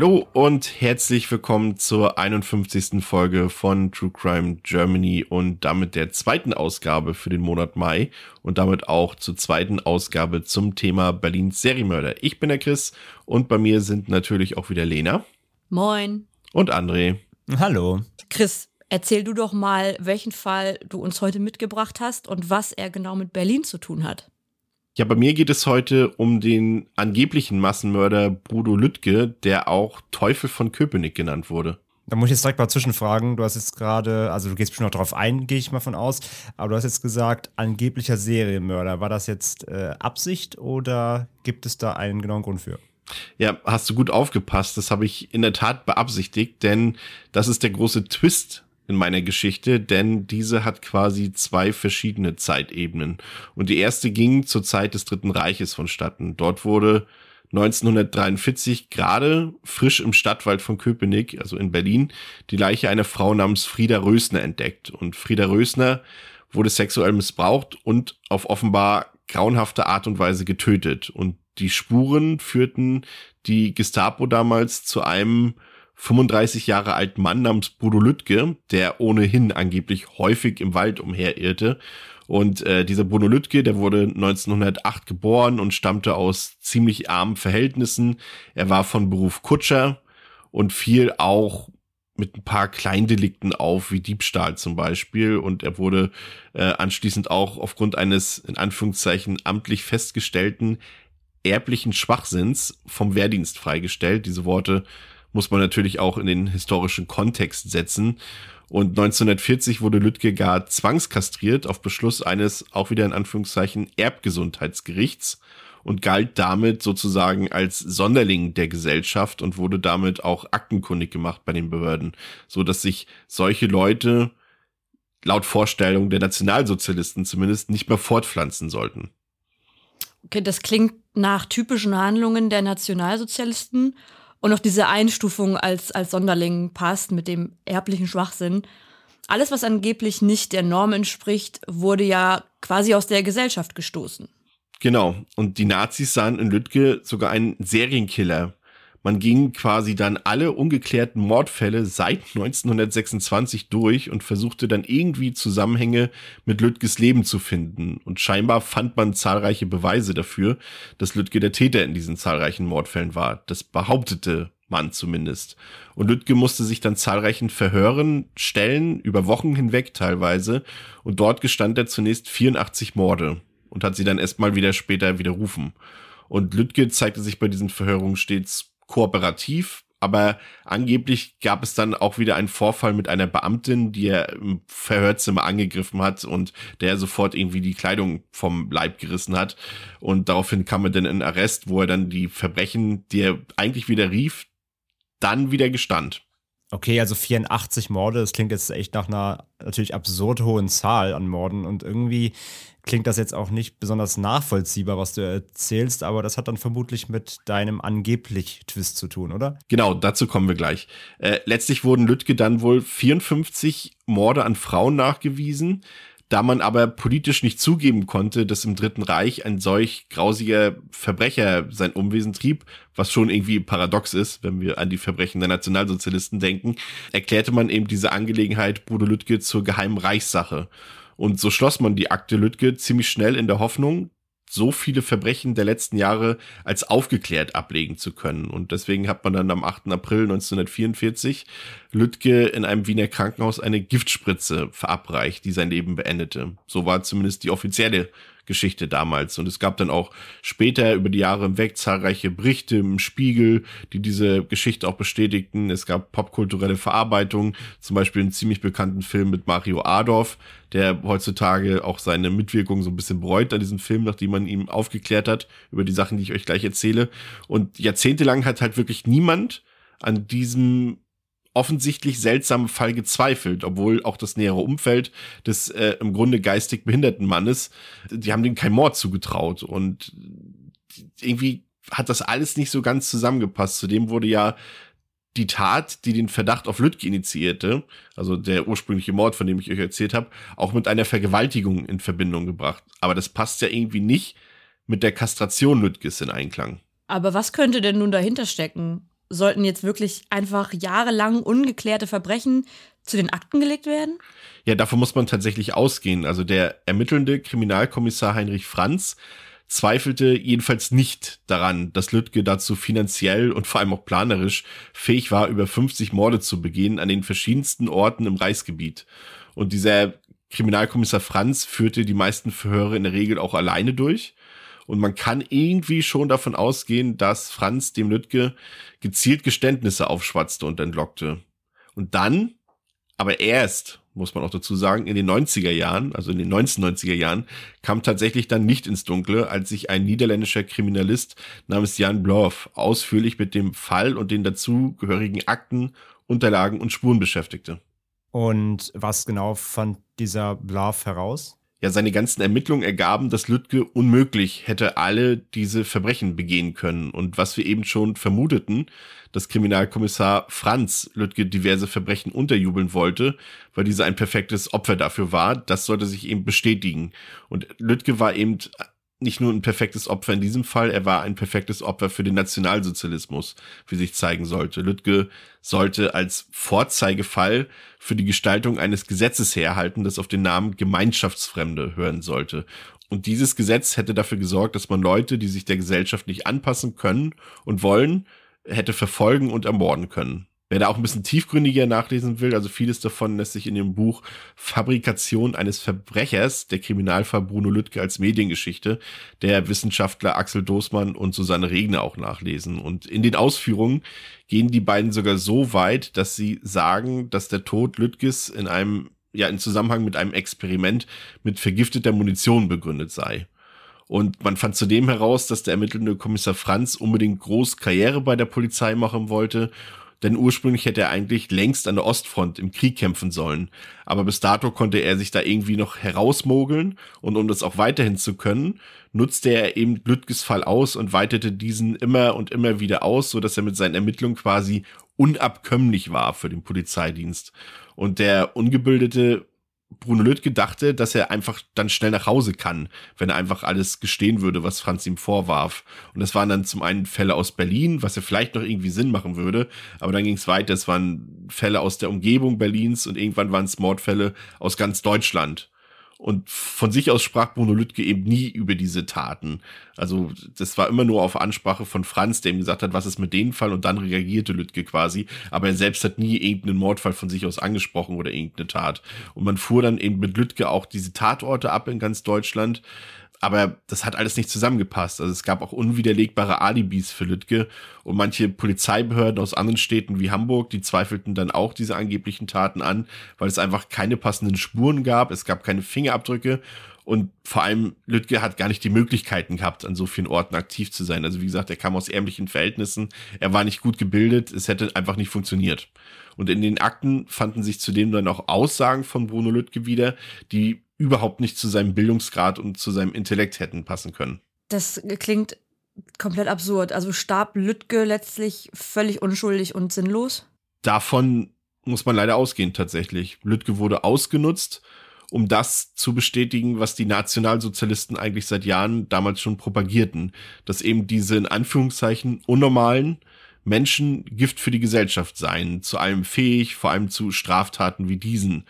Hallo und herzlich willkommen zur 51. Folge von True Crime Germany und damit der zweiten Ausgabe für den Monat Mai und damit auch zur zweiten Ausgabe zum Thema Berlins Serienmörder. Ich bin der Chris und bei mir sind natürlich auch wieder Lena. Moin. Und André. Hallo. Chris, erzähl du doch mal, welchen Fall du uns heute mitgebracht hast und was er genau mit Berlin zu tun hat. Ja, bei mir geht es heute um den angeblichen Massenmörder Brudo Lüttke, der auch Teufel von Köpenick genannt wurde. Da muss ich jetzt direkt mal zwischenfragen. Du hast jetzt gerade, also du gehst bestimmt noch darauf ein, gehe ich mal von aus, aber du hast jetzt gesagt, angeblicher Serienmörder. War das jetzt äh, Absicht oder gibt es da einen genauen Grund für? Ja, hast du gut aufgepasst. Das habe ich in der Tat beabsichtigt, denn das ist der große Twist in meiner Geschichte, denn diese hat quasi zwei verschiedene Zeitebenen. Und die erste ging zur Zeit des Dritten Reiches vonstatten. Dort wurde 1943 gerade frisch im Stadtwald von Köpenick, also in Berlin, die Leiche einer Frau namens Frieda Rösner entdeckt. Und Frieda Rösner wurde sexuell missbraucht und auf offenbar grauenhafte Art und Weise getötet. Und die Spuren führten die Gestapo damals zu einem 35 Jahre alten Mann namens Bodo Lüttke, der ohnehin angeblich häufig im Wald umherirrte. Und äh, dieser Bruno Lüttke, der wurde 1908 geboren und stammte aus ziemlich armen Verhältnissen. Er war von Beruf Kutscher und fiel auch mit ein paar Kleindelikten auf, wie Diebstahl zum Beispiel. Und er wurde äh, anschließend auch aufgrund eines, in Anführungszeichen, amtlich festgestellten erblichen Schwachsinns vom Wehrdienst freigestellt. Diese Worte muss man natürlich auch in den historischen Kontext setzen. Und 1940 wurde Lüttke gar zwangskastriert auf Beschluss eines auch wieder in Anführungszeichen Erbgesundheitsgerichts und galt damit sozusagen als Sonderling der Gesellschaft und wurde damit auch aktenkundig gemacht bei den Behörden, so dass sich solche Leute laut Vorstellung der Nationalsozialisten zumindest nicht mehr fortpflanzen sollten. Okay, das klingt nach typischen Handlungen der Nationalsozialisten und auch diese Einstufung als, als Sonderling passt mit dem erblichen Schwachsinn. Alles, was angeblich nicht der Norm entspricht, wurde ja quasi aus der Gesellschaft gestoßen. Genau. Und die Nazis sahen in Lüttke sogar einen Serienkiller, man ging quasi dann alle ungeklärten Mordfälle seit 1926 durch und versuchte dann irgendwie Zusammenhänge mit Lüttges Leben zu finden. Und scheinbar fand man zahlreiche Beweise dafür, dass Lüttke der Täter in diesen zahlreichen Mordfällen war. Das behauptete man zumindest. Und Lüttke musste sich dann zahlreichen Verhören stellen, über Wochen hinweg teilweise. Und dort gestand er zunächst 84 Morde und hat sie dann erstmal wieder später widerrufen. Und Lüttke zeigte sich bei diesen Verhörungen stets kooperativ, aber angeblich gab es dann auch wieder einen Vorfall mit einer Beamtin, die er im Verhörzimmer angegriffen hat und der sofort irgendwie die Kleidung vom Leib gerissen hat. Und daraufhin kam er dann in Arrest, wo er dann die Verbrechen, die er eigentlich wieder rief, dann wieder gestand. Okay, also 84 Morde, das klingt jetzt echt nach einer natürlich absurd hohen Zahl an Morden und irgendwie klingt das jetzt auch nicht besonders nachvollziehbar, was du erzählst, aber das hat dann vermutlich mit deinem angeblich Twist zu tun, oder? Genau, dazu kommen wir gleich. Äh, letztlich wurden Lüttke dann wohl 54 Morde an Frauen nachgewiesen. Da man aber politisch nicht zugeben konnte, dass im Dritten Reich ein solch grausiger Verbrecher sein Umwesen trieb, was schon irgendwie paradox ist, wenn wir an die Verbrechen der Nationalsozialisten denken, erklärte man eben diese Angelegenheit Bruder Lüttke zur geheimen Reichssache. Und so schloss man die Akte Lüttke ziemlich schnell in der Hoffnung, so viele Verbrechen der letzten Jahre als aufgeklärt ablegen zu können. Und deswegen hat man dann am 8. April 1944 Lüttke in einem Wiener Krankenhaus eine Giftspritze verabreicht, die sein Leben beendete. So war zumindest die offizielle Geschichte damals. Und es gab dann auch später über die Jahre hinweg zahlreiche Berichte im Spiegel, die diese Geschichte auch bestätigten. Es gab popkulturelle Verarbeitungen, zum Beispiel einen ziemlich bekannten Film mit Mario Adorf, der heutzutage auch seine Mitwirkung so ein bisschen bereut an diesem Film, nachdem man ihm aufgeklärt hat über die Sachen, die ich euch gleich erzähle. Und jahrzehntelang hat halt wirklich niemand an diesem offensichtlich seltsamen Fall gezweifelt, obwohl auch das nähere Umfeld des äh, im Grunde geistig behinderten Mannes, die haben dem kein Mord zugetraut und irgendwie hat das alles nicht so ganz zusammengepasst. Zudem wurde ja die Tat, die den Verdacht auf Lüttke initiierte, also der ursprüngliche Mord, von dem ich euch erzählt habe, auch mit einer Vergewaltigung in Verbindung gebracht. Aber das passt ja irgendwie nicht mit der Kastration Lüttges in Einklang. Aber was könnte denn nun dahinter stecken? Sollten jetzt wirklich einfach jahrelang ungeklärte Verbrechen zu den Akten gelegt werden? Ja, davon muss man tatsächlich ausgehen. Also der ermittelnde Kriminalkommissar Heinrich Franz zweifelte jedenfalls nicht daran, dass Lüttke dazu finanziell und vor allem auch planerisch fähig war, über 50 Morde zu begehen an den verschiedensten Orten im Reichsgebiet. Und dieser Kriminalkommissar Franz führte die meisten Verhöre in der Regel auch alleine durch. Und man kann irgendwie schon davon ausgehen, dass Franz dem Lüttke gezielt Geständnisse aufschwatzte und entlockte. Und dann, aber erst, muss man auch dazu sagen, in den 90er Jahren, also in den 1990er Jahren, kam tatsächlich dann nicht ins Dunkle, als sich ein niederländischer Kriminalist namens Jan Bloff ausführlich mit dem Fall und den dazugehörigen Akten, Unterlagen und Spuren beschäftigte. Und was genau fand dieser Bloff heraus? Ja, seine ganzen Ermittlungen ergaben, dass Lüttke unmöglich hätte alle diese Verbrechen begehen können. Und was wir eben schon vermuteten, dass Kriminalkommissar Franz Lüttke diverse Verbrechen unterjubeln wollte, weil dieser ein perfektes Opfer dafür war, das sollte sich eben bestätigen. Und Lüttke war eben nicht nur ein perfektes Opfer in diesem Fall, er war ein perfektes Opfer für den Nationalsozialismus, wie sich zeigen sollte. Lüttke sollte als Vorzeigefall für die Gestaltung eines Gesetzes herhalten, das auf den Namen Gemeinschaftsfremde hören sollte. Und dieses Gesetz hätte dafür gesorgt, dass man Leute, die sich der Gesellschaft nicht anpassen können und wollen, hätte verfolgen und ermorden können. Wer da auch ein bisschen tiefgründiger nachlesen will, also vieles davon lässt sich in dem Buch Fabrikation eines Verbrechers, der Kriminalfall Bruno Lüttke als Mediengeschichte, der Wissenschaftler Axel Doßmann und Susanne Regner auch nachlesen. Und in den Ausführungen gehen die beiden sogar so weit, dass sie sagen, dass der Tod Lüttges in einem, ja, in Zusammenhang mit einem Experiment mit vergifteter Munition begründet sei. Und man fand zudem heraus, dass der ermittelnde Kommissar Franz unbedingt groß Karriere bei der Polizei machen wollte denn ursprünglich hätte er eigentlich längst an der Ostfront im Krieg kämpfen sollen. Aber bis dato konnte er sich da irgendwie noch herausmogeln und um das auch weiterhin zu können, nutzte er eben Lüttges Fall aus und weitete diesen immer und immer wieder aus, so dass er mit seinen Ermittlungen quasi unabkömmlich war für den Polizeidienst. Und der ungebildete Bruno Lüttke dachte, dass er einfach dann schnell nach Hause kann, wenn er einfach alles gestehen würde, was Franz ihm vorwarf. Und das waren dann zum einen Fälle aus Berlin, was ja vielleicht noch irgendwie Sinn machen würde, aber dann ging es weiter. Es waren Fälle aus der Umgebung Berlins und irgendwann waren es Mordfälle aus ganz Deutschland. Und von sich aus sprach Bruno Lüttke eben nie über diese Taten. Also das war immer nur auf Ansprache von Franz, der ihm gesagt hat, was ist mit dem Fall und dann reagierte Lüttke quasi. Aber er selbst hat nie irgendeinen Mordfall von sich aus angesprochen oder irgendeine Tat. Und man fuhr dann eben mit Lüttke auch diese Tatorte ab in ganz Deutschland aber das hat alles nicht zusammengepasst. Also es gab auch unwiderlegbare Alibis für Lüttke und manche Polizeibehörden aus anderen Städten wie Hamburg, die zweifelten dann auch diese angeblichen Taten an, weil es einfach keine passenden Spuren gab, es gab keine Fingerabdrücke und vor allem Lüttke hat gar nicht die Möglichkeiten gehabt, an so vielen Orten aktiv zu sein. Also wie gesagt, er kam aus ärmlichen Verhältnissen, er war nicht gut gebildet, es hätte einfach nicht funktioniert. Und in den Akten fanden sich zudem dann auch Aussagen von Bruno Lüttke wieder, die überhaupt nicht zu seinem Bildungsgrad und zu seinem Intellekt hätten passen können. Das klingt komplett absurd. Also starb Lüttke letztlich völlig unschuldig und sinnlos? Davon muss man leider ausgehen tatsächlich. Lüttke wurde ausgenutzt, um das zu bestätigen, was die Nationalsozialisten eigentlich seit Jahren damals schon propagierten, dass eben diese in Anführungszeichen unnormalen Menschen Gift für die Gesellschaft seien, zu allem fähig, vor allem zu Straftaten wie diesen.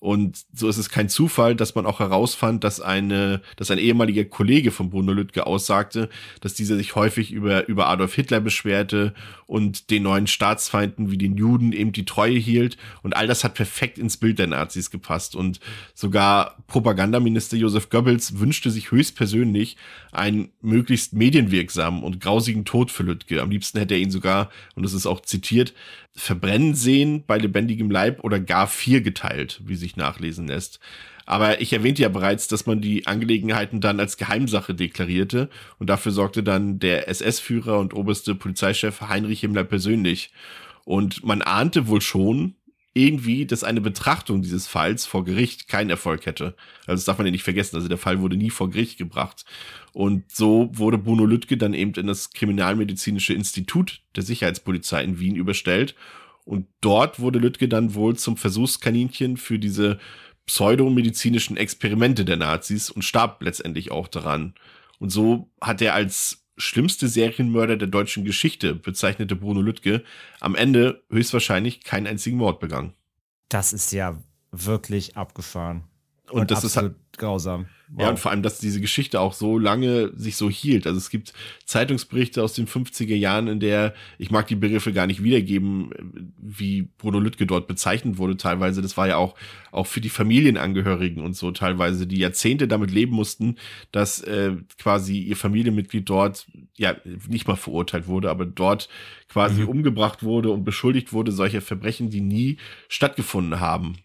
Und so ist es kein Zufall, dass man auch herausfand, dass eine, dass ein ehemaliger Kollege von Bruno Lüttke aussagte, dass dieser sich häufig über, über Adolf Hitler beschwerte und den neuen Staatsfeinden wie den Juden eben die Treue hielt. Und all das hat perfekt ins Bild der Nazis gepasst. Und sogar Propagandaminister Josef Goebbels wünschte sich höchstpersönlich einen möglichst medienwirksamen und grausigen Tod für Lüttke. Am liebsten hätte er ihn sogar, und das ist auch zitiert, verbrennen sehen bei lebendigem Leib oder gar vier geteilt, wie sich nachlesen lässt. Aber ich erwähnte ja bereits, dass man die Angelegenheiten dann als Geheimsache deklarierte und dafür sorgte dann der SS-Führer und oberste Polizeichef Heinrich Himmler persönlich. Und man ahnte wohl schon, irgendwie, dass eine Betrachtung dieses Falls vor Gericht keinen Erfolg hätte. Also das darf man ja nicht vergessen. Also der Fall wurde nie vor Gericht gebracht. Und so wurde Bruno Lüttke dann eben in das Kriminalmedizinische Institut der Sicherheitspolizei in Wien überstellt. Und dort wurde Lüttke dann wohl zum Versuchskaninchen für diese pseudomedizinischen Experimente der Nazis und starb letztendlich auch daran. Und so hat er als schlimmste Serienmörder der deutschen Geschichte bezeichnete Bruno Lüttke am Ende höchstwahrscheinlich keinen einzigen Mord begangen. Das ist ja wirklich abgefahren. Und, und das ist halt grausam. Wow. Ja, und vor allem, dass diese Geschichte auch so lange sich so hielt. Also es gibt Zeitungsberichte aus den 50er Jahren, in der, ich mag die Begriffe gar nicht wiedergeben, wie Bruno Lüttke dort bezeichnet wurde teilweise. Das war ja auch, auch für die Familienangehörigen und so teilweise, die Jahrzehnte damit leben mussten, dass äh, quasi ihr Familienmitglied dort, ja, nicht mal verurteilt wurde, aber dort quasi mhm. umgebracht wurde und beschuldigt wurde solcher Verbrechen, die nie stattgefunden haben.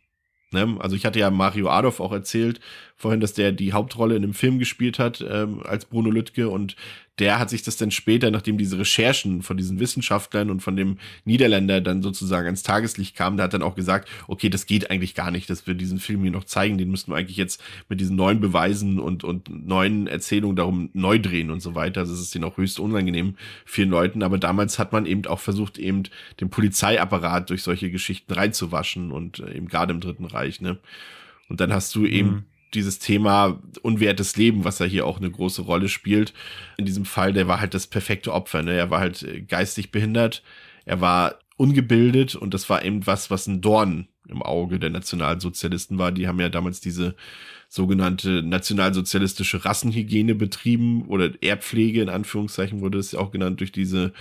Ne? Also ich hatte ja Mario Adolf auch erzählt vorhin, dass der die Hauptrolle in einem Film gespielt hat ähm, als Bruno Lüttke und der hat sich das dann später, nachdem diese Recherchen von diesen Wissenschaftlern und von dem Niederländer dann sozusagen ans Tageslicht kamen, der hat dann auch gesagt, okay, das geht eigentlich gar nicht, dass wir diesen Film hier noch zeigen, den müssten wir eigentlich jetzt mit diesen neuen Beweisen und, und neuen Erzählungen darum neu drehen und so weiter. Also es ist denen auch höchst unangenehm vielen Leuten, aber damals hat man eben auch versucht, eben den Polizeiapparat durch solche Geschichten reinzuwaschen und äh, eben gerade im Dritten Reich, ne? Und dann hast du eben mhm dieses Thema unwertes Leben, was ja hier auch eine große Rolle spielt. In diesem Fall, der war halt das perfekte Opfer. Ne? Er war halt äh, geistig behindert, er war ungebildet und das war eben was, was ein Dorn im Auge der Nationalsozialisten war. Die haben ja damals diese sogenannte nationalsozialistische Rassenhygiene betrieben oder Erbpflege in Anführungszeichen wurde es ja auch genannt durch diese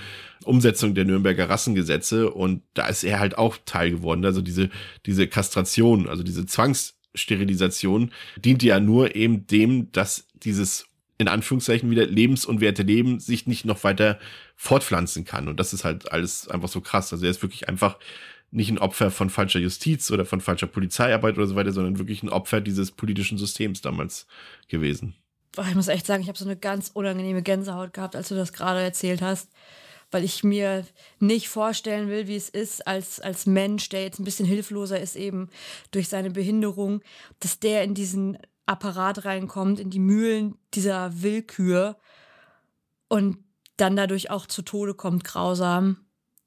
Umsetzung der Nürnberger Rassengesetze und da ist er halt auch Teil geworden. Also diese, diese Kastration, also diese Zwangs Sterilisation dient ja nur eben dem, dass dieses in Anführungszeichen wieder lebensunwerte Leben sich nicht noch weiter fortpflanzen kann. Und das ist halt alles einfach so krass. Also er ist wirklich einfach nicht ein Opfer von falscher Justiz oder von falscher Polizeiarbeit oder so weiter, sondern wirklich ein Opfer dieses politischen Systems damals gewesen. Ich muss echt sagen, ich habe so eine ganz unangenehme Gänsehaut gehabt, als du das gerade erzählt hast weil ich mir nicht vorstellen will, wie es ist als, als Mensch, der jetzt ein bisschen hilfloser ist eben durch seine Behinderung, dass der in diesen Apparat reinkommt, in die Mühlen dieser Willkür und dann dadurch auch zu Tode kommt, grausam.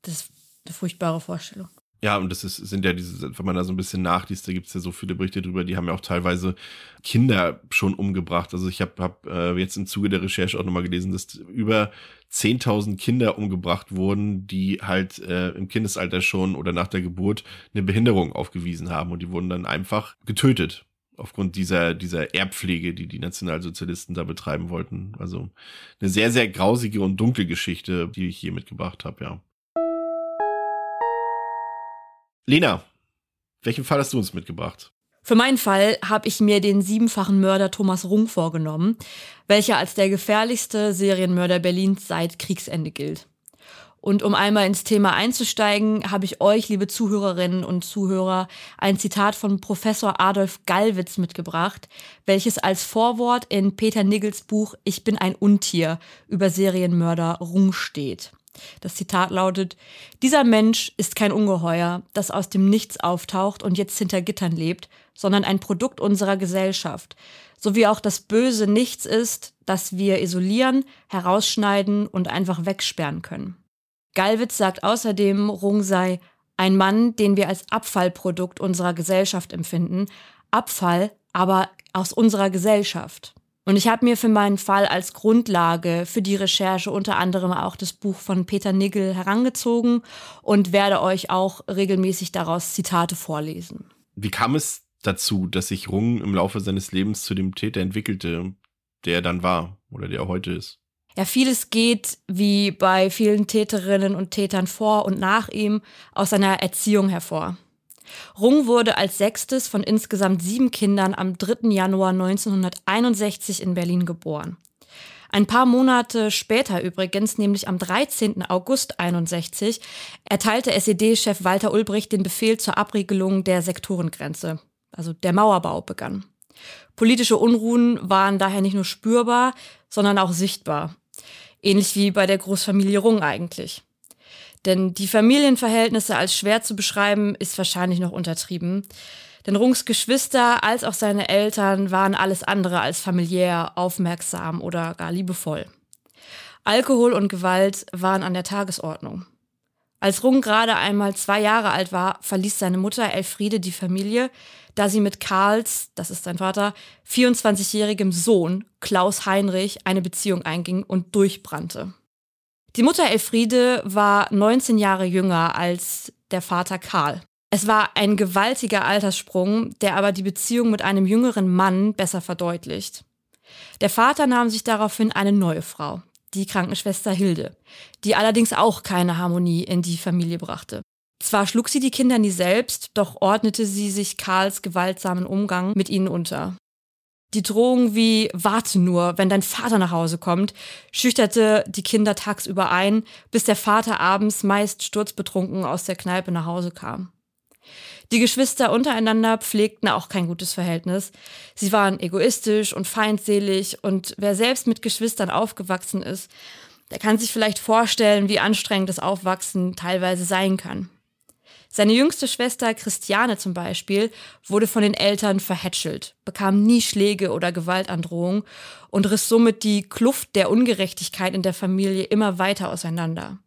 Das ist eine furchtbare Vorstellung. Ja, und das ist, sind ja diese, wenn man da so ein bisschen nachliest, da gibt es ja so viele Berichte drüber, die haben ja auch teilweise Kinder schon umgebracht. Also ich habe hab, äh, jetzt im Zuge der Recherche auch nochmal gelesen, dass über 10.000 Kinder umgebracht wurden, die halt äh, im Kindesalter schon oder nach der Geburt eine Behinderung aufgewiesen haben und die wurden dann einfach getötet aufgrund dieser, dieser Erbpflege, die die Nationalsozialisten da betreiben wollten. Also eine sehr, sehr grausige und dunkle Geschichte, die ich hier mitgebracht habe, ja. Lena, welchen Fall hast du uns mitgebracht? Für meinen Fall habe ich mir den siebenfachen Mörder Thomas Rung vorgenommen, welcher als der gefährlichste Serienmörder Berlins seit Kriegsende gilt. Und um einmal ins Thema einzusteigen, habe ich euch, liebe Zuhörerinnen und Zuhörer, ein Zitat von Professor Adolf Gallwitz mitgebracht, welches als Vorwort in Peter Niggels Buch Ich bin ein Untier über Serienmörder Rung steht. Das Zitat lautet, dieser Mensch ist kein Ungeheuer, das aus dem Nichts auftaucht und jetzt hinter Gittern lebt, sondern ein Produkt unserer Gesellschaft, so wie auch das Böse nichts ist, das wir isolieren, herausschneiden und einfach wegsperren können. Gallwitz sagt außerdem, Rung sei ein Mann, den wir als Abfallprodukt unserer Gesellschaft empfinden, Abfall aber aus unserer Gesellschaft. Und ich habe mir für meinen Fall als Grundlage für die Recherche unter anderem auch das Buch von Peter Nigel herangezogen und werde euch auch regelmäßig daraus Zitate vorlesen. Wie kam es dazu, dass sich Rung im Laufe seines Lebens zu dem Täter entwickelte, der er dann war oder der er heute ist? Ja, vieles geht, wie bei vielen Täterinnen und Tätern vor und nach ihm, aus seiner Erziehung hervor. Rung wurde als sechstes von insgesamt sieben Kindern am 3. Januar 1961 in Berlin geboren. Ein paar Monate später übrigens, nämlich am 13. August 61, erteilte SED-Chef Walter Ulbricht den Befehl zur Abriegelung der Sektorengrenze. Also der Mauerbau begann. Politische Unruhen waren daher nicht nur spürbar, sondern auch sichtbar. Ähnlich wie bei der Großfamilie Rung eigentlich. Denn die Familienverhältnisse als schwer zu beschreiben, ist wahrscheinlich noch untertrieben. Denn Rungs Geschwister als auch seine Eltern waren alles andere als familiär, aufmerksam oder gar liebevoll. Alkohol und Gewalt waren an der Tagesordnung. Als Rung gerade einmal zwei Jahre alt war, verließ seine Mutter Elfriede die Familie, da sie mit Karls, das ist sein Vater, 24-jährigem Sohn Klaus Heinrich eine Beziehung einging und durchbrannte. Die Mutter Elfriede war 19 Jahre jünger als der Vater Karl. Es war ein gewaltiger Alterssprung, der aber die Beziehung mit einem jüngeren Mann besser verdeutlicht. Der Vater nahm sich daraufhin eine neue Frau, die Krankenschwester Hilde, die allerdings auch keine Harmonie in die Familie brachte. Zwar schlug sie die Kinder nie selbst, doch ordnete sie sich Karls gewaltsamen Umgang mit ihnen unter. Die Drohung wie warte nur, wenn dein Vater nach Hause kommt, schüchterte die Kinder tagsüber ein, bis der Vater abends meist sturzbetrunken aus der Kneipe nach Hause kam. Die Geschwister untereinander pflegten auch kein gutes Verhältnis. Sie waren egoistisch und feindselig und wer selbst mit Geschwistern aufgewachsen ist, der kann sich vielleicht vorstellen, wie anstrengend das Aufwachsen teilweise sein kann. Seine jüngste Schwester Christiane zum Beispiel wurde von den Eltern verhätschelt, bekam nie Schläge oder Gewaltandrohung und riss somit die Kluft der Ungerechtigkeit in der Familie immer weiter auseinander.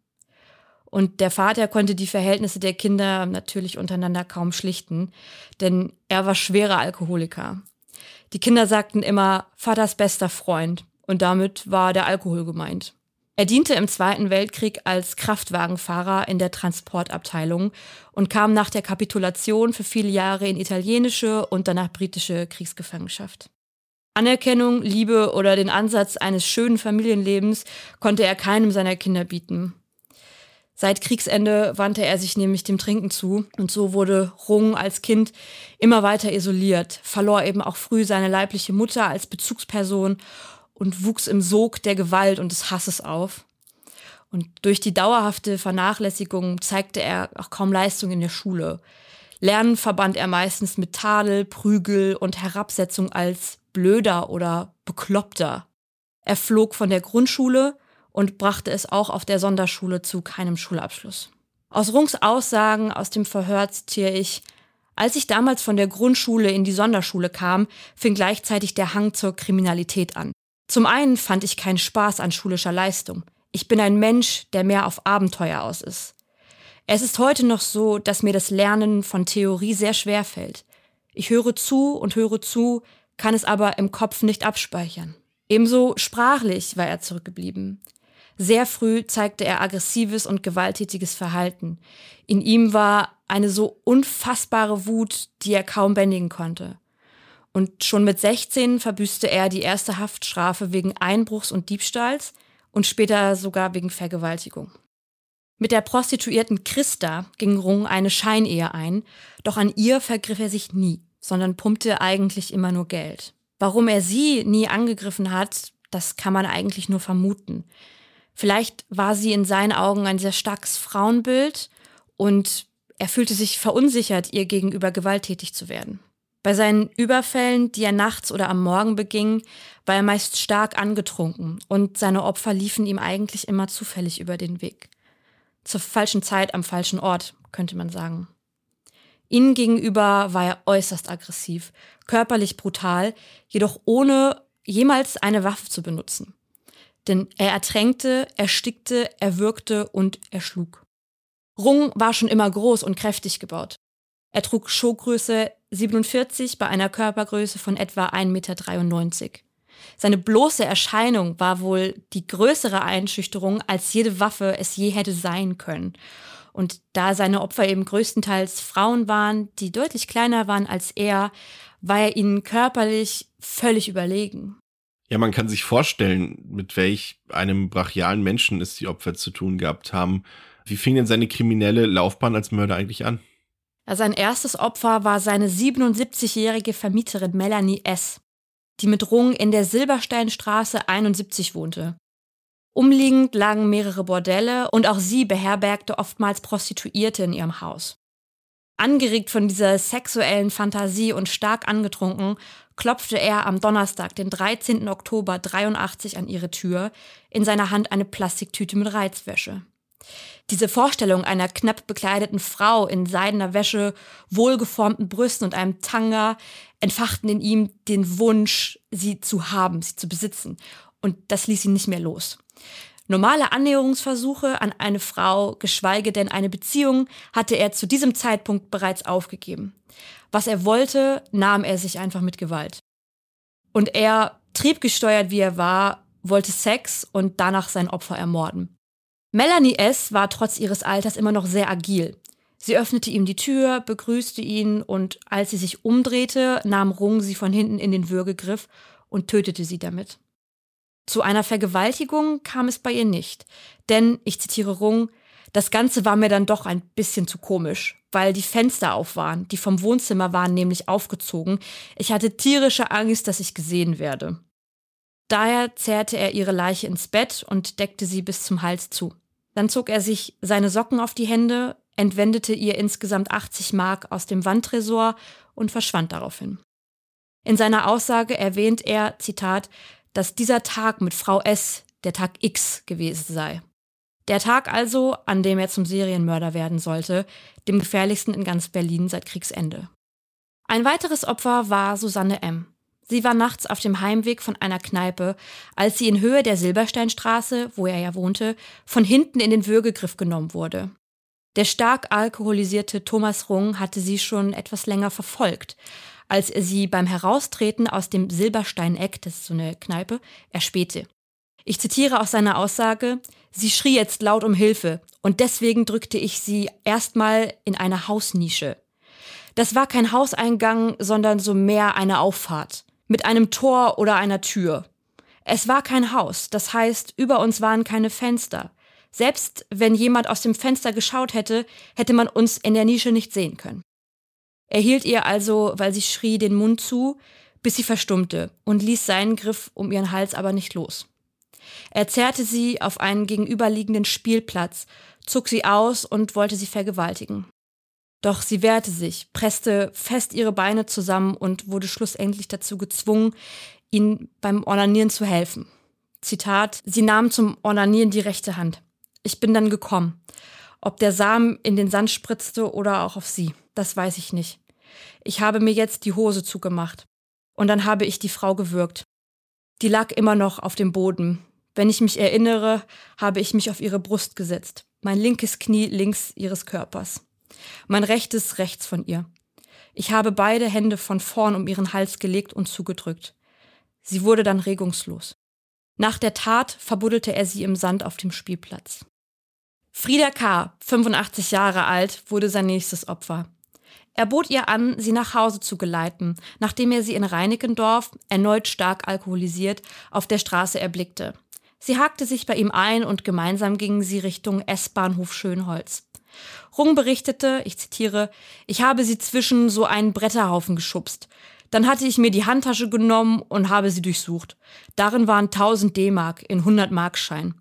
Und der Vater konnte die Verhältnisse der Kinder natürlich untereinander kaum schlichten, denn er war schwerer Alkoholiker. Die Kinder sagten immer Vaters bester Freund und damit war der Alkohol gemeint. Er diente im Zweiten Weltkrieg als Kraftwagenfahrer in der Transportabteilung und kam nach der Kapitulation für viele Jahre in italienische und danach britische Kriegsgefangenschaft. Anerkennung, Liebe oder den Ansatz eines schönen Familienlebens konnte er keinem seiner Kinder bieten. Seit Kriegsende wandte er sich nämlich dem Trinken zu und so wurde Rung als Kind immer weiter isoliert, verlor eben auch früh seine leibliche Mutter als Bezugsperson und wuchs im Sog der Gewalt und des Hasses auf. Und durch die dauerhafte Vernachlässigung zeigte er auch kaum Leistung in der Schule. Lernen verband er meistens mit Tadel, Prügel und Herabsetzung als blöder oder bekloppter. Er flog von der Grundschule und brachte es auch auf der Sonderschule zu keinem Schulabschluss. Aus Rungs Aussagen aus dem Verhör zitiere ich, als ich damals von der Grundschule in die Sonderschule kam, fing gleichzeitig der Hang zur Kriminalität an. Zum einen fand ich keinen Spaß an schulischer Leistung. Ich bin ein Mensch, der mehr auf Abenteuer aus ist. Es ist heute noch so, dass mir das Lernen von Theorie sehr schwer fällt. Ich höre zu und höre zu, kann es aber im Kopf nicht abspeichern. Ebenso sprachlich war er zurückgeblieben. Sehr früh zeigte er aggressives und gewalttätiges Verhalten. In ihm war eine so unfassbare Wut, die er kaum bändigen konnte. Und schon mit 16 verbüßte er die erste Haftstrafe wegen Einbruchs und Diebstahls und später sogar wegen Vergewaltigung. Mit der Prostituierten Christa ging Rung eine Scheinehe ein, doch an ihr vergriff er sich nie, sondern pumpte eigentlich immer nur Geld. Warum er sie nie angegriffen hat, das kann man eigentlich nur vermuten. Vielleicht war sie in seinen Augen ein sehr starkes Frauenbild und er fühlte sich verunsichert, ihr gegenüber gewalttätig zu werden. Bei seinen Überfällen, die er nachts oder am Morgen beging, war er meist stark angetrunken und seine Opfer liefen ihm eigentlich immer zufällig über den Weg. Zur falschen Zeit am falschen Ort, könnte man sagen. Ihnen gegenüber war er äußerst aggressiv, körperlich brutal, jedoch ohne jemals eine Waffe zu benutzen. Denn er ertränkte, erstickte, erwürgte und erschlug. Rung war schon immer groß und kräftig gebaut. Er trug Schuhgröße 47 bei einer Körpergröße von etwa 1,93 Meter. Seine bloße Erscheinung war wohl die größere Einschüchterung, als jede Waffe es je hätte sein können. Und da seine Opfer eben größtenteils Frauen waren, die deutlich kleiner waren als er, war er ihnen körperlich völlig überlegen. Ja, man kann sich vorstellen, mit welch einem brachialen Menschen es die Opfer zu tun gehabt haben. Wie fing denn seine kriminelle Laufbahn als Mörder eigentlich an? Sein erstes Opfer war seine 77-jährige Vermieterin Melanie S., die mit Rung in der Silbersteinstraße 71 wohnte. Umliegend lagen mehrere Bordelle und auch sie beherbergte oftmals Prostituierte in ihrem Haus. Angeregt von dieser sexuellen Fantasie und stark angetrunken, klopfte er am Donnerstag, den 13. Oktober 83 an ihre Tür, in seiner Hand eine Plastiktüte mit Reizwäsche. Diese Vorstellung einer knapp bekleideten Frau in seidener Wäsche, wohlgeformten Brüsten und einem Tanga entfachten in ihm den Wunsch, sie zu haben, sie zu besitzen. Und das ließ ihn nicht mehr los. Normale Annäherungsversuche an eine Frau, geschweige denn eine Beziehung, hatte er zu diesem Zeitpunkt bereits aufgegeben. Was er wollte, nahm er sich einfach mit Gewalt. Und er, triebgesteuert wie er war, wollte Sex und danach sein Opfer ermorden. Melanie S. war trotz ihres Alters immer noch sehr agil. Sie öffnete ihm die Tür, begrüßte ihn und als sie sich umdrehte, nahm Rung sie von hinten in den Würgegriff und tötete sie damit. Zu einer Vergewaltigung kam es bei ihr nicht. Denn, ich zitiere Rung, das Ganze war mir dann doch ein bisschen zu komisch, weil die Fenster auf waren. Die vom Wohnzimmer waren nämlich aufgezogen. Ich hatte tierische Angst, dass ich gesehen werde. Daher zerrte er ihre Leiche ins Bett und deckte sie bis zum Hals zu. Dann zog er sich seine Socken auf die Hände, entwendete ihr insgesamt 80 Mark aus dem Wandtresor und verschwand daraufhin. In seiner Aussage erwähnt er, Zitat, dass dieser Tag mit Frau S der Tag X gewesen sei. Der Tag also, an dem er zum Serienmörder werden sollte, dem gefährlichsten in ganz Berlin seit Kriegsende. Ein weiteres Opfer war Susanne M. Sie war nachts auf dem Heimweg von einer Kneipe, als sie in Höhe der Silbersteinstraße, wo er ja wohnte, von hinten in den Würgegriff genommen wurde. Der stark alkoholisierte Thomas Rung hatte sie schon etwas länger verfolgt, als er sie beim Heraustreten aus dem Silbersteineck, das ist so eine Kneipe, erspähte. Ich zitiere aus seiner Aussage, sie schrie jetzt laut um Hilfe und deswegen drückte ich sie erstmal in eine Hausnische. Das war kein Hauseingang, sondern so mehr eine Auffahrt mit einem Tor oder einer Tür. Es war kein Haus, das heißt, über uns waren keine Fenster. Selbst wenn jemand aus dem Fenster geschaut hätte, hätte man uns in der Nische nicht sehen können. Er hielt ihr also, weil sie schrie, den Mund zu, bis sie verstummte und ließ seinen Griff um ihren Hals aber nicht los. Er zerrte sie auf einen gegenüberliegenden Spielplatz, zog sie aus und wollte sie vergewaltigen. Doch sie wehrte sich, presste fest ihre Beine zusammen und wurde schlussendlich dazu gezwungen, ihm beim Ornanieren zu helfen. Zitat, sie nahm zum Ornanieren die rechte Hand. Ich bin dann gekommen. Ob der Samen in den Sand spritzte oder auch auf sie, das weiß ich nicht. Ich habe mir jetzt die Hose zugemacht. Und dann habe ich die Frau gewürgt. Die lag immer noch auf dem Boden. Wenn ich mich erinnere, habe ich mich auf ihre Brust gesetzt, mein linkes Knie links ihres Körpers, mein rechtes rechts von ihr. Ich habe beide Hände von vorn um ihren Hals gelegt und zugedrückt. Sie wurde dann regungslos. Nach der Tat verbuddelte er sie im Sand auf dem Spielplatz. Frieda K., 85 Jahre alt, wurde sein nächstes Opfer. Er bot ihr an, sie nach Hause zu geleiten, nachdem er sie in Reinickendorf, erneut stark alkoholisiert, auf der Straße erblickte. Sie hakte sich bei ihm ein und gemeinsam gingen sie Richtung S-Bahnhof Schönholz. Rung berichtete, ich zitiere, ich habe sie zwischen so einen Bretterhaufen geschubst. Dann hatte ich mir die Handtasche genommen und habe sie durchsucht. Darin waren 1000 D-Mark in 100 Markschein.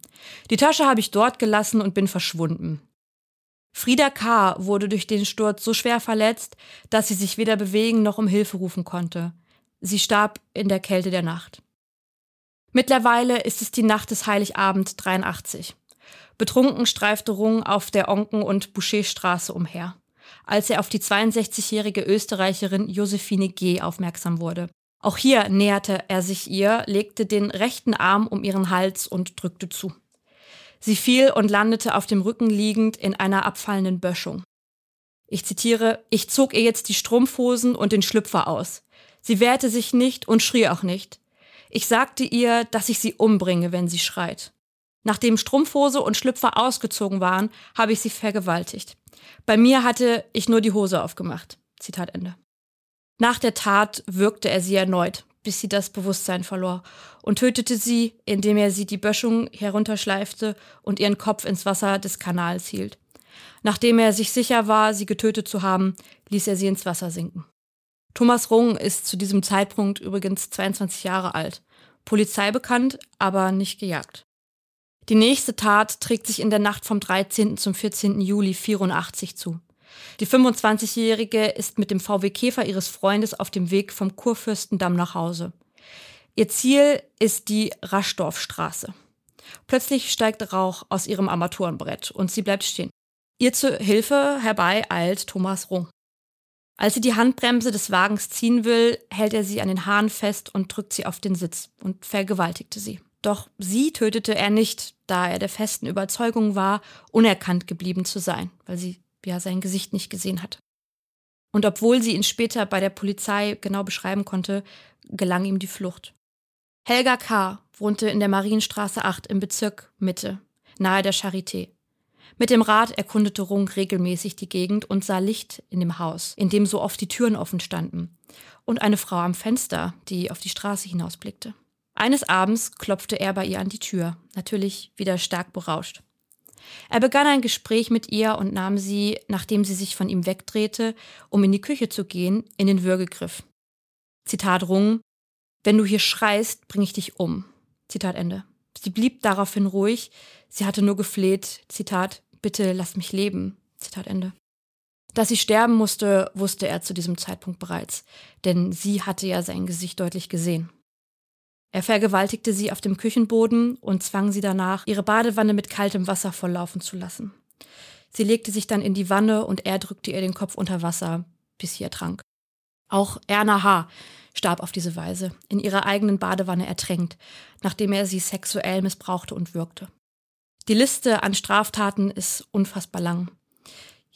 Die Tasche habe ich dort gelassen und bin verschwunden. Frieda K. wurde durch den Sturz so schwer verletzt, dass sie sich weder bewegen noch um Hilfe rufen konnte. Sie starb in der Kälte der Nacht. Mittlerweile ist es die Nacht des Heiligabend 83. Betrunken streifte Rung auf der Onken- und Boucherstraße umher, als er auf die 62-jährige Österreicherin Josephine G. aufmerksam wurde. Auch hier näherte er sich ihr, legte den rechten Arm um ihren Hals und drückte zu. Sie fiel und landete auf dem Rücken liegend in einer abfallenden Böschung. Ich zitiere, ich zog ihr jetzt die Strumpfhosen und den Schlüpfer aus. Sie wehrte sich nicht und schrie auch nicht. Ich sagte ihr, dass ich sie umbringe, wenn sie schreit. Nachdem Strumpfhose und Schlüpfer ausgezogen waren, habe ich sie vergewaltigt. Bei mir hatte ich nur die Hose aufgemacht. Zitat Ende. Nach der Tat würgte er sie erneut, bis sie das Bewusstsein verlor und tötete sie, indem er sie die Böschung herunterschleifte und ihren Kopf ins Wasser des Kanals hielt. Nachdem er sich sicher war, sie getötet zu haben, ließ er sie ins Wasser sinken. Thomas Rung ist zu diesem Zeitpunkt übrigens 22 Jahre alt. Polizei bekannt, aber nicht gejagt. Die nächste Tat trägt sich in der Nacht vom 13. zum 14. Juli 84 zu. Die 25-Jährige ist mit dem VW Käfer ihres Freundes auf dem Weg vom Kurfürstendamm nach Hause. Ihr Ziel ist die Raschdorfstraße. Plötzlich steigt Rauch aus ihrem Armaturenbrett und sie bleibt stehen. Ihr zu Hilfe herbei eilt Thomas Rung. Als sie die Handbremse des Wagens ziehen will, hält er sie an den Haaren fest und drückt sie auf den Sitz und vergewaltigte sie. Doch sie tötete er nicht, da er der festen Überzeugung war, unerkannt geblieben zu sein, weil sie ja sein Gesicht nicht gesehen hat. Und obwohl sie ihn später bei der Polizei genau beschreiben konnte, gelang ihm die Flucht. Helga K. wohnte in der Marienstraße 8 im Bezirk Mitte, nahe der Charité. Mit dem Rad erkundete Rung regelmäßig die Gegend und sah Licht in dem Haus, in dem so oft die Türen offen standen, und eine Frau am Fenster, die auf die Straße hinausblickte. Eines Abends klopfte er bei ihr an die Tür, natürlich wieder stark berauscht. Er begann ein Gespräch mit ihr und nahm sie, nachdem sie sich von ihm wegdrehte, um in die Küche zu gehen, in den Würgegriff. Zitat Rung, wenn du hier schreist, bring ich dich um. Zitat Ende. Sie blieb daraufhin ruhig, sie hatte nur gefleht, Zitat, bitte lass mich leben. Zitat Ende. Dass sie sterben musste, wusste er zu diesem Zeitpunkt bereits, denn sie hatte ja sein Gesicht deutlich gesehen. Er vergewaltigte sie auf dem Küchenboden und zwang sie danach, ihre Badewanne mit kaltem Wasser volllaufen zu lassen. Sie legte sich dann in die Wanne und er drückte ihr den Kopf unter Wasser, bis sie ertrank. Auch Erna H. starb auf diese Weise, in ihrer eigenen Badewanne ertränkt, nachdem er sie sexuell missbrauchte und würgte. Die Liste an Straftaten ist unfassbar lang.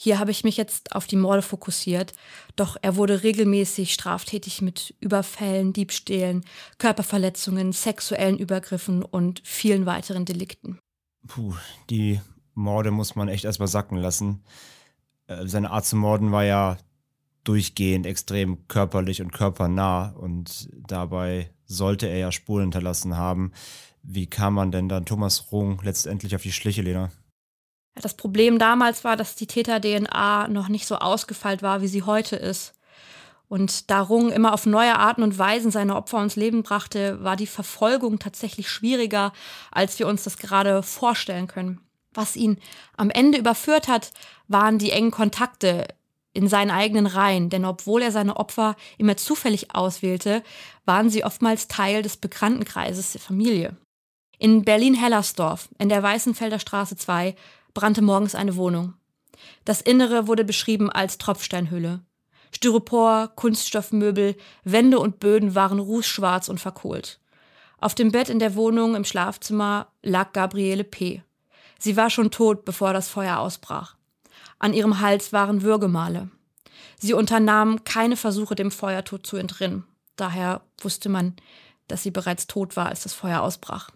Hier habe ich mich jetzt auf die Morde fokussiert, doch er wurde regelmäßig straftätig mit Überfällen, Diebstählen, Körperverletzungen, sexuellen Übergriffen und vielen weiteren Delikten. Puh, die Morde muss man echt erstmal sacken lassen. Äh, seine Art zu morden war ja durchgehend extrem körperlich und körpernah und dabei sollte er ja Spuren hinterlassen haben. Wie kam man denn dann Thomas Rung letztendlich auf die Schliche, Lena? Das Problem damals war, dass die Täter-DNA noch nicht so ausgefeilt war, wie sie heute ist. Und da Rung immer auf neue Arten und Weisen seine Opfer ins Leben brachte, war die Verfolgung tatsächlich schwieriger, als wir uns das gerade vorstellen können. Was ihn am Ende überführt hat, waren die engen Kontakte in seinen eigenen Reihen, denn obwohl er seine Opfer immer zufällig auswählte, waren sie oftmals Teil des Bekanntenkreises der Familie. In Berlin-Hellersdorf, in der Weißenfelder Straße 2, brannte morgens eine Wohnung. Das Innere wurde beschrieben als Tropfsteinhülle. Styropor, Kunststoffmöbel, Wände und Böden waren rußschwarz und verkohlt. Auf dem Bett in der Wohnung im Schlafzimmer lag Gabriele P. Sie war schon tot, bevor das Feuer ausbrach. An ihrem Hals waren Würgemale. Sie unternahm keine Versuche, dem Feuertod zu entrinnen. Daher wusste man, dass sie bereits tot war, als das Feuer ausbrach.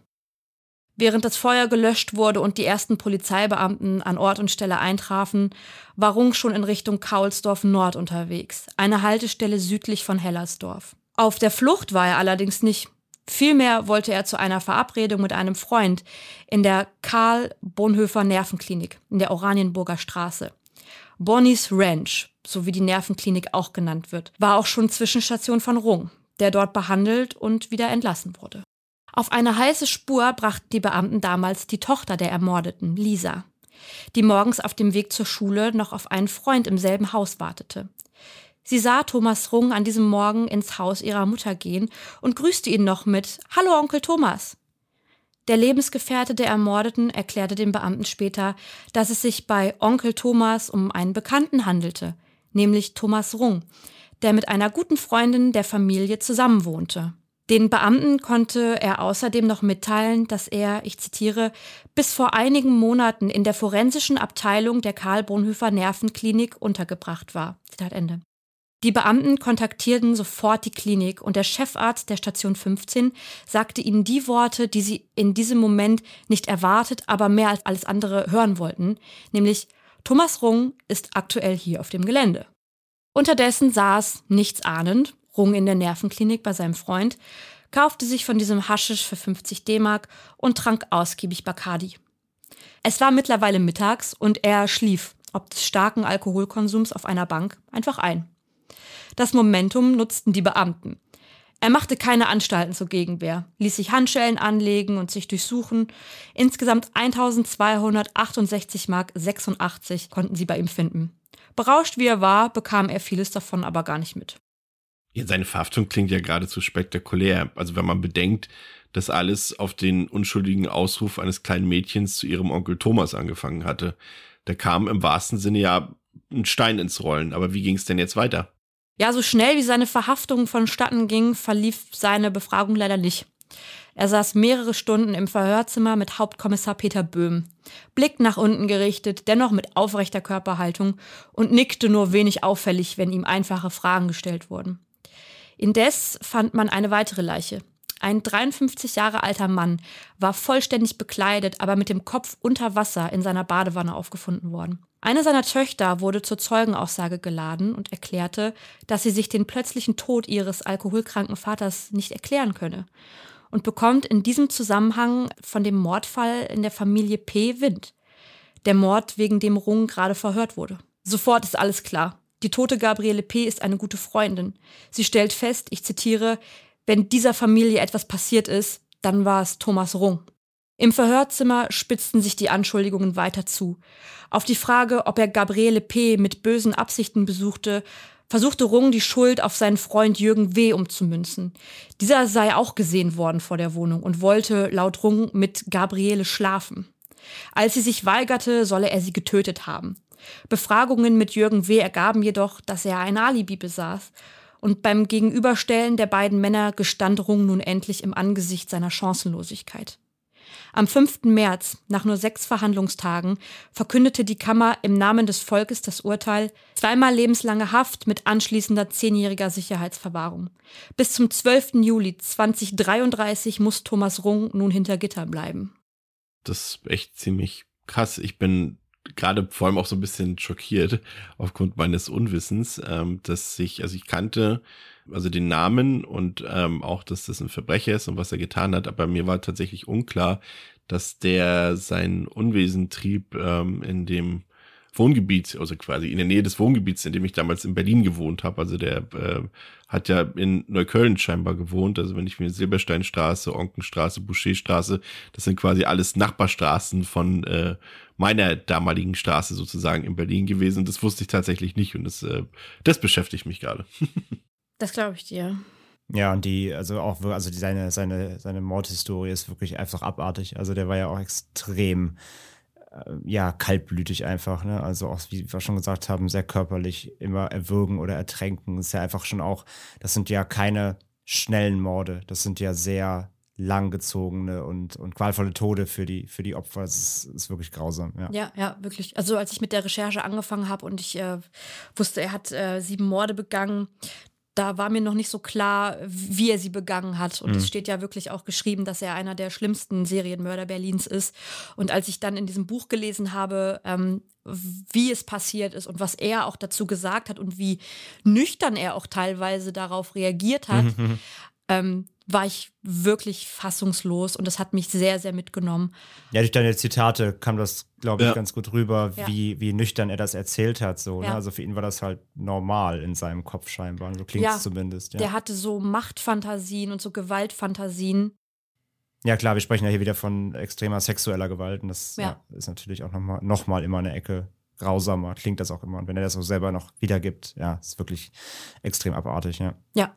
Während das Feuer gelöscht wurde und die ersten Polizeibeamten an Ort und Stelle eintrafen, war Rung schon in Richtung Kaulsdorf Nord unterwegs, eine Haltestelle südlich von Hellersdorf. Auf der Flucht war er allerdings nicht. Vielmehr wollte er zu einer Verabredung mit einem Freund in der Karl Bonhoeffer Nervenklinik in der Oranienburger Straße. Bonnies Ranch, so wie die Nervenklinik auch genannt wird, war auch schon Zwischenstation von Rung, der dort behandelt und wieder entlassen wurde. Auf eine heiße Spur brachten die Beamten damals die Tochter der Ermordeten, Lisa, die morgens auf dem Weg zur Schule noch auf einen Freund im selben Haus wartete. Sie sah Thomas Rung an diesem Morgen ins Haus ihrer Mutter gehen und grüßte ihn noch mit Hallo Onkel Thomas. Der Lebensgefährte der Ermordeten erklärte den Beamten später, dass es sich bei Onkel Thomas um einen Bekannten handelte, nämlich Thomas Rung, der mit einer guten Freundin der Familie zusammenwohnte. Den Beamten konnte er außerdem noch mitteilen, dass er, ich zitiere, bis vor einigen Monaten in der forensischen Abteilung der Karl Bonhoeffer Nervenklinik untergebracht war. Zitat Ende. Die Beamten kontaktierten sofort die Klinik und der Chefarzt der Station 15 sagte ihnen die Worte, die sie in diesem Moment nicht erwartet, aber mehr als alles andere hören wollten, nämlich Thomas Rung ist aktuell hier auf dem Gelände. Unterdessen saß, nichts ahnend, in der Nervenklinik bei seinem Freund, kaufte sich von diesem Haschisch für 50 D-Mark und trank ausgiebig Bacardi. Es war mittlerweile mittags und er schlief, ob des starken Alkoholkonsums auf einer Bank, einfach ein. Das Momentum nutzten die Beamten. Er machte keine Anstalten zur Gegenwehr, ließ sich Handschellen anlegen und sich durchsuchen. Insgesamt 1268 Mark 86 konnten sie bei ihm finden. Berauscht wie er war, bekam er vieles davon aber gar nicht mit. Ja, seine Verhaftung klingt ja geradezu spektakulär. Also wenn man bedenkt, dass alles auf den unschuldigen Ausruf eines kleinen Mädchens zu ihrem Onkel Thomas angefangen hatte. Da kam im wahrsten Sinne ja ein Stein ins Rollen. Aber wie ging es denn jetzt weiter? Ja, so schnell wie seine Verhaftung vonstatten ging, verlief seine Befragung leider nicht. Er saß mehrere Stunden im Verhörzimmer mit Hauptkommissar Peter Böhm, Blick nach unten gerichtet, dennoch mit aufrechter Körperhaltung und nickte nur wenig auffällig, wenn ihm einfache Fragen gestellt wurden. Indes fand man eine weitere Leiche. Ein 53 Jahre alter Mann war vollständig bekleidet, aber mit dem Kopf unter Wasser in seiner Badewanne aufgefunden worden. Eine seiner Töchter wurde zur Zeugenaussage geladen und erklärte, dass sie sich den plötzlichen Tod ihres alkoholkranken Vaters nicht erklären könne und bekommt in diesem Zusammenhang von dem Mordfall in der Familie P. Wind. Der Mord, wegen dem Rung gerade verhört wurde. Sofort ist alles klar. Die tote Gabriele P. ist eine gute Freundin. Sie stellt fest, ich zitiere, wenn dieser Familie etwas passiert ist, dann war es Thomas Rung. Im Verhörzimmer spitzten sich die Anschuldigungen weiter zu. Auf die Frage, ob er Gabriele P. mit bösen Absichten besuchte, versuchte Rung die Schuld auf seinen Freund Jürgen W. umzumünzen. Dieser sei auch gesehen worden vor der Wohnung und wollte laut Rung mit Gabriele schlafen. Als sie sich weigerte, solle er sie getötet haben. Befragungen mit Jürgen W. ergaben jedoch, dass er ein Alibi besaß. Und beim Gegenüberstellen der beiden Männer gestand Rung nun endlich im Angesicht seiner Chancenlosigkeit. Am 5. März, nach nur sechs Verhandlungstagen, verkündete die Kammer im Namen des Volkes das Urteil zweimal lebenslange Haft mit anschließender zehnjähriger Sicherheitsverwahrung. Bis zum 12. Juli 2033 muss Thomas Rung nun hinter Gitter bleiben. Das ist echt ziemlich krass. Ich bin gerade vor allem auch so ein bisschen schockiert aufgrund meines Unwissens, ähm, dass ich, also ich kannte also den Namen und ähm, auch, dass das ein Verbrecher ist und was er getan hat, aber mir war tatsächlich unklar, dass der sein Unwesen trieb ähm, in dem Wohngebiet, also quasi in der Nähe des Wohngebiets, in dem ich damals in Berlin gewohnt habe. Also der äh, hat ja in Neukölln scheinbar gewohnt. Also wenn ich mir Silbersteinstraße, Onkenstraße, Boucherstraße, das sind quasi alles Nachbarstraßen von äh, meiner damaligen Straße sozusagen in Berlin gewesen. Das wusste ich tatsächlich nicht und das, äh, das beschäftigt mich gerade. das glaube ich dir. Ja, und die, also auch, also die, seine, seine, seine Mordhistorie ist wirklich einfach abartig. Also der war ja auch extrem, äh, ja, kaltblütig einfach, ne? Also auch, wie wir schon gesagt haben, sehr körperlich, immer erwürgen oder ertränken. Ist ja einfach schon auch, das sind ja keine schnellen Morde. Das sind ja sehr langgezogene und, und qualvolle Tode für die, für die Opfer. Das ist, ist wirklich grausam. Ja. ja, ja, wirklich. Also als ich mit der Recherche angefangen habe und ich äh, wusste, er hat äh, sieben Morde begangen, da war mir noch nicht so klar, wie er sie begangen hat. Und mhm. es steht ja wirklich auch geschrieben, dass er einer der schlimmsten Serienmörder Berlins ist. Und als ich dann in diesem Buch gelesen habe, ähm, wie es passiert ist und was er auch dazu gesagt hat und wie nüchtern er auch teilweise darauf reagiert hat, mhm. ähm, war ich wirklich fassungslos und das hat mich sehr, sehr mitgenommen. Ja, durch deine Zitate kam das, glaube ich, ja. ganz gut rüber, ja. wie, wie nüchtern er das erzählt hat. So, ne? ja. ne? Also für ihn war das halt normal in seinem Kopf scheinbar. So klingt es zumindest. Der hatte so Machtfantasien und so Gewaltfantasien. Ja, klar, wir sprechen ja hier wieder von extremer sexueller Gewalt und das ist natürlich auch nochmal noch mal immer eine Ecke grausamer, klingt das auch immer. Und wenn er das auch selber noch wiedergibt, ja, ist wirklich extrem abartig, ja. Ja,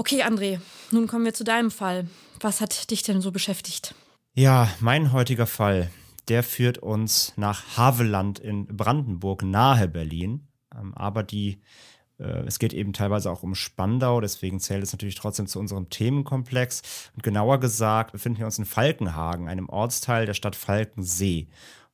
Okay, André, nun kommen wir zu deinem Fall. Was hat dich denn so beschäftigt? Ja, mein heutiger Fall, der führt uns nach Haveland in Brandenburg, nahe Berlin. Ähm, aber die, äh, es geht eben teilweise auch um Spandau, deswegen zählt es natürlich trotzdem zu unserem Themenkomplex. Und genauer gesagt befinden wir uns in Falkenhagen, einem Ortsteil der Stadt Falkensee.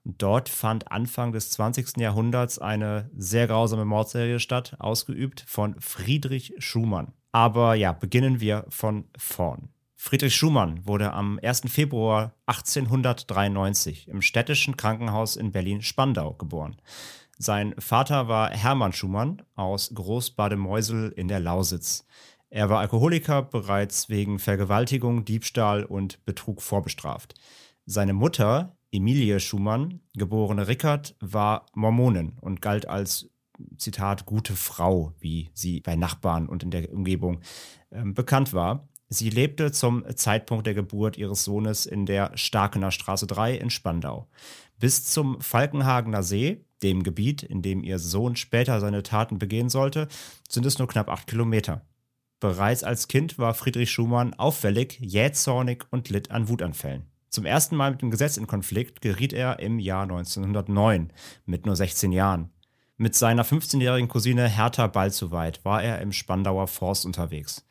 Dort fand Anfang des 20. Jahrhunderts eine sehr grausame Mordserie statt, ausgeübt von Friedrich Schumann. Aber ja, beginnen wir von vorn. Friedrich Schumann wurde am 1. Februar 1893 im städtischen Krankenhaus in Berlin-Spandau geboren. Sein Vater war Hermann Schumann aus Großbademeusel in der Lausitz. Er war Alkoholiker, bereits wegen Vergewaltigung, Diebstahl und Betrug vorbestraft. Seine Mutter, Emilie Schumann, geborene Rickert, war Mormonin und galt als Zitat, gute Frau, wie sie bei Nachbarn und in der Umgebung äh, bekannt war. Sie lebte zum Zeitpunkt der Geburt ihres Sohnes in der Starkener Straße 3 in Spandau. Bis zum Falkenhagener See, dem Gebiet, in dem ihr Sohn später seine Taten begehen sollte, sind es nur knapp acht Kilometer. Bereits als Kind war Friedrich Schumann auffällig, jähzornig und litt an Wutanfällen. Zum ersten Mal mit dem Gesetz in Konflikt geriet er im Jahr 1909 mit nur 16 Jahren. Mit seiner 15-jährigen Cousine Hertha Balzuweit war er im Spandauer Forst unterwegs.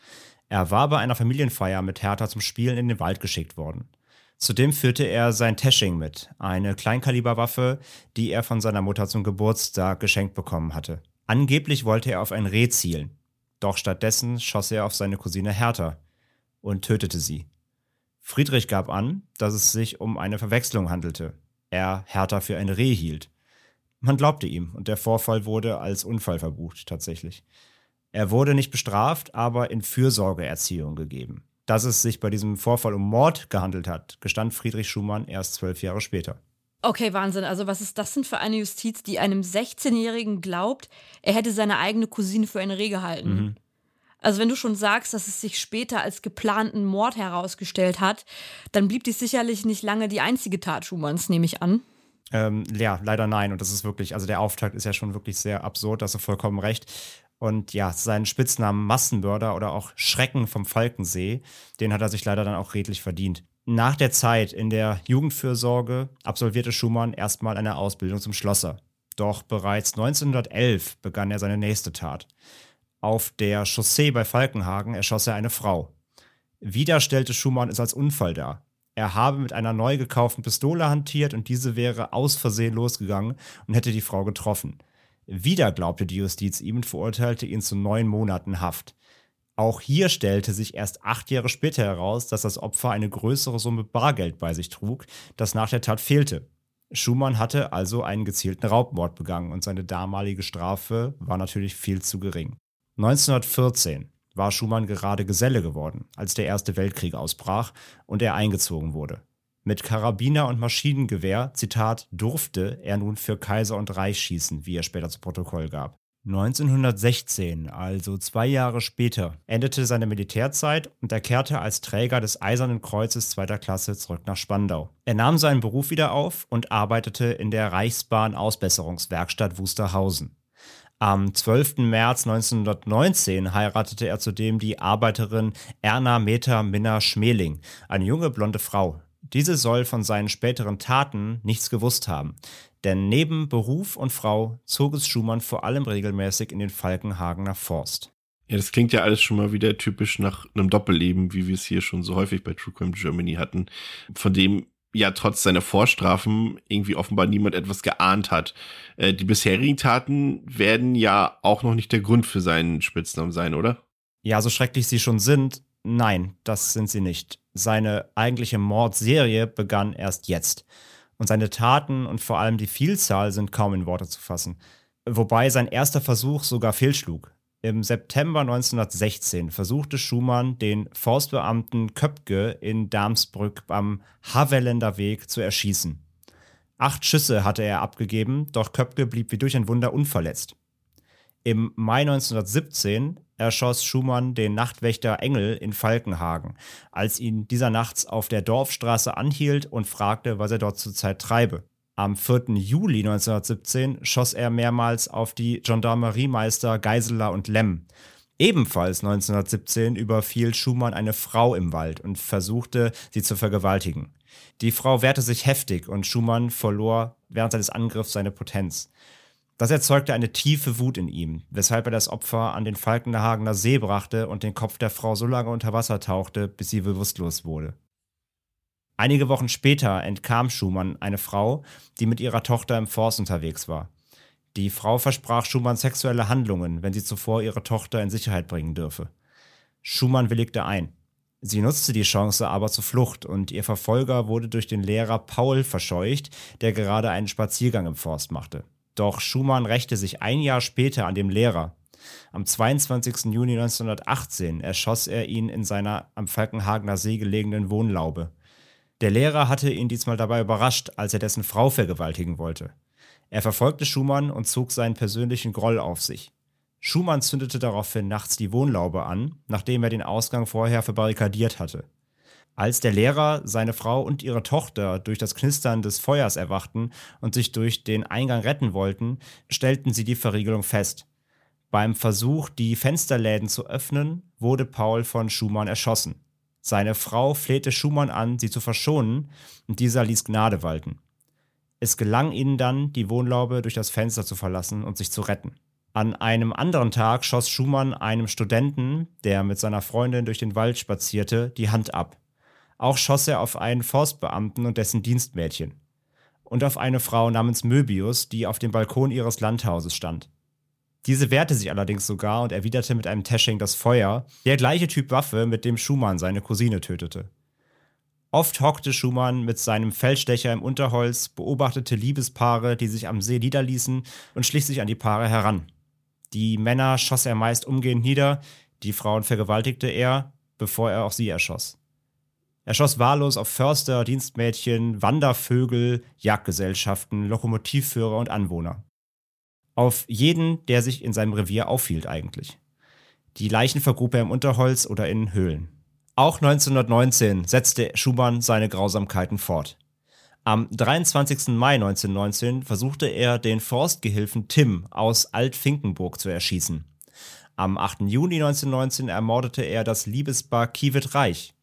Er war bei einer Familienfeier mit Hertha zum Spielen in den Wald geschickt worden. Zudem führte er sein Tesching mit, eine Kleinkaliberwaffe, die er von seiner Mutter zum Geburtstag geschenkt bekommen hatte. Angeblich wollte er auf ein Reh zielen, doch stattdessen schoss er auf seine Cousine Hertha und tötete sie. Friedrich gab an, dass es sich um eine Verwechslung handelte. Er Hertha für ein Reh hielt. Man glaubte ihm und der Vorfall wurde als Unfall verbucht, tatsächlich. Er wurde nicht bestraft, aber in Fürsorgeerziehung gegeben. Dass es sich bei diesem Vorfall um Mord gehandelt hat, gestand Friedrich Schumann erst zwölf Jahre später. Okay, Wahnsinn. Also was ist das denn für eine Justiz, die einem 16-Jährigen glaubt, er hätte seine eigene Cousine für ein Reh gehalten? Mhm. Also wenn du schon sagst, dass es sich später als geplanten Mord herausgestellt hat, dann blieb dies sicherlich nicht lange die einzige Tat Schumanns, nehme ich an. Ähm, ja, leider nein. Und das ist wirklich, also der Auftakt ist ja schon wirklich sehr absurd, da hast du vollkommen recht. Und ja, seinen Spitznamen Massenmörder oder auch Schrecken vom Falkensee, den hat er sich leider dann auch redlich verdient. Nach der Zeit in der Jugendfürsorge absolvierte Schumann erstmal eine Ausbildung zum Schlosser. Doch bereits 1911 begann er seine nächste Tat. Auf der Chaussee bei Falkenhagen erschoss er eine Frau. Wieder stellte Schumann es als Unfall dar er habe mit einer neu gekauften Pistole hantiert und diese wäre aus Versehen losgegangen und hätte die Frau getroffen. Wieder glaubte die Justiz ihm und verurteilte ihn zu neun Monaten Haft. Auch hier stellte sich erst acht Jahre später heraus, dass das Opfer eine größere Summe Bargeld bei sich trug, das nach der Tat fehlte. Schumann hatte also einen gezielten Raubmord begangen und seine damalige Strafe war natürlich viel zu gering. 1914 war Schumann gerade Geselle geworden, als der Erste Weltkrieg ausbrach und er eingezogen wurde. Mit Karabiner und Maschinengewehr, Zitat, durfte er nun für Kaiser und Reich schießen, wie er später zu Protokoll gab. 1916, also zwei Jahre später, endete seine Militärzeit und er kehrte als Träger des Eisernen Kreuzes zweiter Klasse zurück nach Spandau. Er nahm seinen Beruf wieder auf und arbeitete in der Reichsbahn Ausbesserungswerkstatt Wusterhausen. Am 12. März 1919 heiratete er zudem die Arbeiterin Erna Meta Minna Schmeling, eine junge blonde Frau. Diese soll von seinen späteren Taten nichts gewusst haben, denn neben Beruf und Frau zog es Schumann vor allem regelmäßig in den Falkenhagener Forst. Ja, das klingt ja alles schon mal wieder typisch nach einem Doppelleben, wie wir es hier schon so häufig bei True Crime Germany hatten, von dem ja trotz seiner Vorstrafen irgendwie offenbar niemand etwas geahnt hat. Äh, die bisherigen Taten werden ja auch noch nicht der Grund für seinen Spitznamen sein, oder? Ja, so schrecklich sie schon sind, nein, das sind sie nicht. Seine eigentliche Mordserie begann erst jetzt. Und seine Taten und vor allem die Vielzahl sind kaum in Worte zu fassen. Wobei sein erster Versuch sogar fehlschlug. Im September 1916 versuchte Schumann, den Forstbeamten Köpke in Darmsbrück am Havelländer Weg zu erschießen. Acht Schüsse hatte er abgegeben, doch Köpke blieb wie durch ein Wunder unverletzt. Im Mai 1917 erschoss Schumann den Nachtwächter Engel in Falkenhagen, als ihn dieser nachts auf der Dorfstraße anhielt und fragte, was er dort zurzeit treibe. Am 4. Juli 1917 schoss er mehrmals auf die Gendarmeriemeister Geiseler und Lemm. Ebenfalls 1917 überfiel Schumann eine Frau im Wald und versuchte, sie zu vergewaltigen. Die Frau wehrte sich heftig und Schumann verlor während seines Angriffs seine Potenz. Das erzeugte eine tiefe Wut in ihm, weshalb er das Opfer an den Falkenhagener See brachte und den Kopf der Frau so lange unter Wasser tauchte, bis sie bewusstlos wurde. Einige Wochen später entkam Schumann eine Frau, die mit ihrer Tochter im Forst unterwegs war. Die Frau versprach Schumann sexuelle Handlungen, wenn sie zuvor ihre Tochter in Sicherheit bringen dürfe. Schumann willigte ein. Sie nutzte die Chance aber zur Flucht und ihr Verfolger wurde durch den Lehrer Paul verscheucht, der gerade einen Spaziergang im Forst machte. Doch Schumann rächte sich ein Jahr später an dem Lehrer. Am 22. Juni 1918 erschoss er ihn in seiner am Falkenhagener See gelegenen Wohnlaube. Der Lehrer hatte ihn diesmal dabei überrascht, als er dessen Frau vergewaltigen wollte. Er verfolgte Schumann und zog seinen persönlichen Groll auf sich. Schumann zündete daraufhin nachts die Wohnlaube an, nachdem er den Ausgang vorher verbarrikadiert hatte. Als der Lehrer, seine Frau und ihre Tochter durch das Knistern des Feuers erwachten und sich durch den Eingang retten wollten, stellten sie die Verriegelung fest. Beim Versuch, die Fensterläden zu öffnen, wurde Paul von Schumann erschossen. Seine Frau flehte Schumann an, sie zu verschonen, und dieser ließ Gnade walten. Es gelang ihnen dann, die Wohnlaube durch das Fenster zu verlassen und sich zu retten. An einem anderen Tag schoss Schumann einem Studenten, der mit seiner Freundin durch den Wald spazierte, die Hand ab. Auch schoss er auf einen Forstbeamten und dessen Dienstmädchen. Und auf eine Frau namens Möbius, die auf dem Balkon ihres Landhauses stand. Diese wehrte sich allerdings sogar und erwiderte mit einem Tashing das Feuer, der gleiche Typ Waffe, mit dem Schumann seine Cousine tötete. Oft hockte Schumann mit seinem Feldstecher im Unterholz, beobachtete Liebespaare, die sich am See niederließen und schlich sich an die Paare heran. Die Männer schoss er meist umgehend nieder, die Frauen vergewaltigte er, bevor er auch sie erschoss. Er schoss wahllos auf Förster, Dienstmädchen, Wandervögel, Jagdgesellschaften, Lokomotivführer und Anwohner. Auf jeden, der sich in seinem Revier aufhielt eigentlich. Die Leichen vergrub er im Unterholz oder in Höhlen. Auch 1919 setzte Schumann seine Grausamkeiten fort. Am 23. Mai 1919 versuchte er, den Forstgehilfen Tim aus Alt-Finkenburg zu erschießen. Am 8. Juni 1919 ermordete er das Liebespaar Kiewit Reich.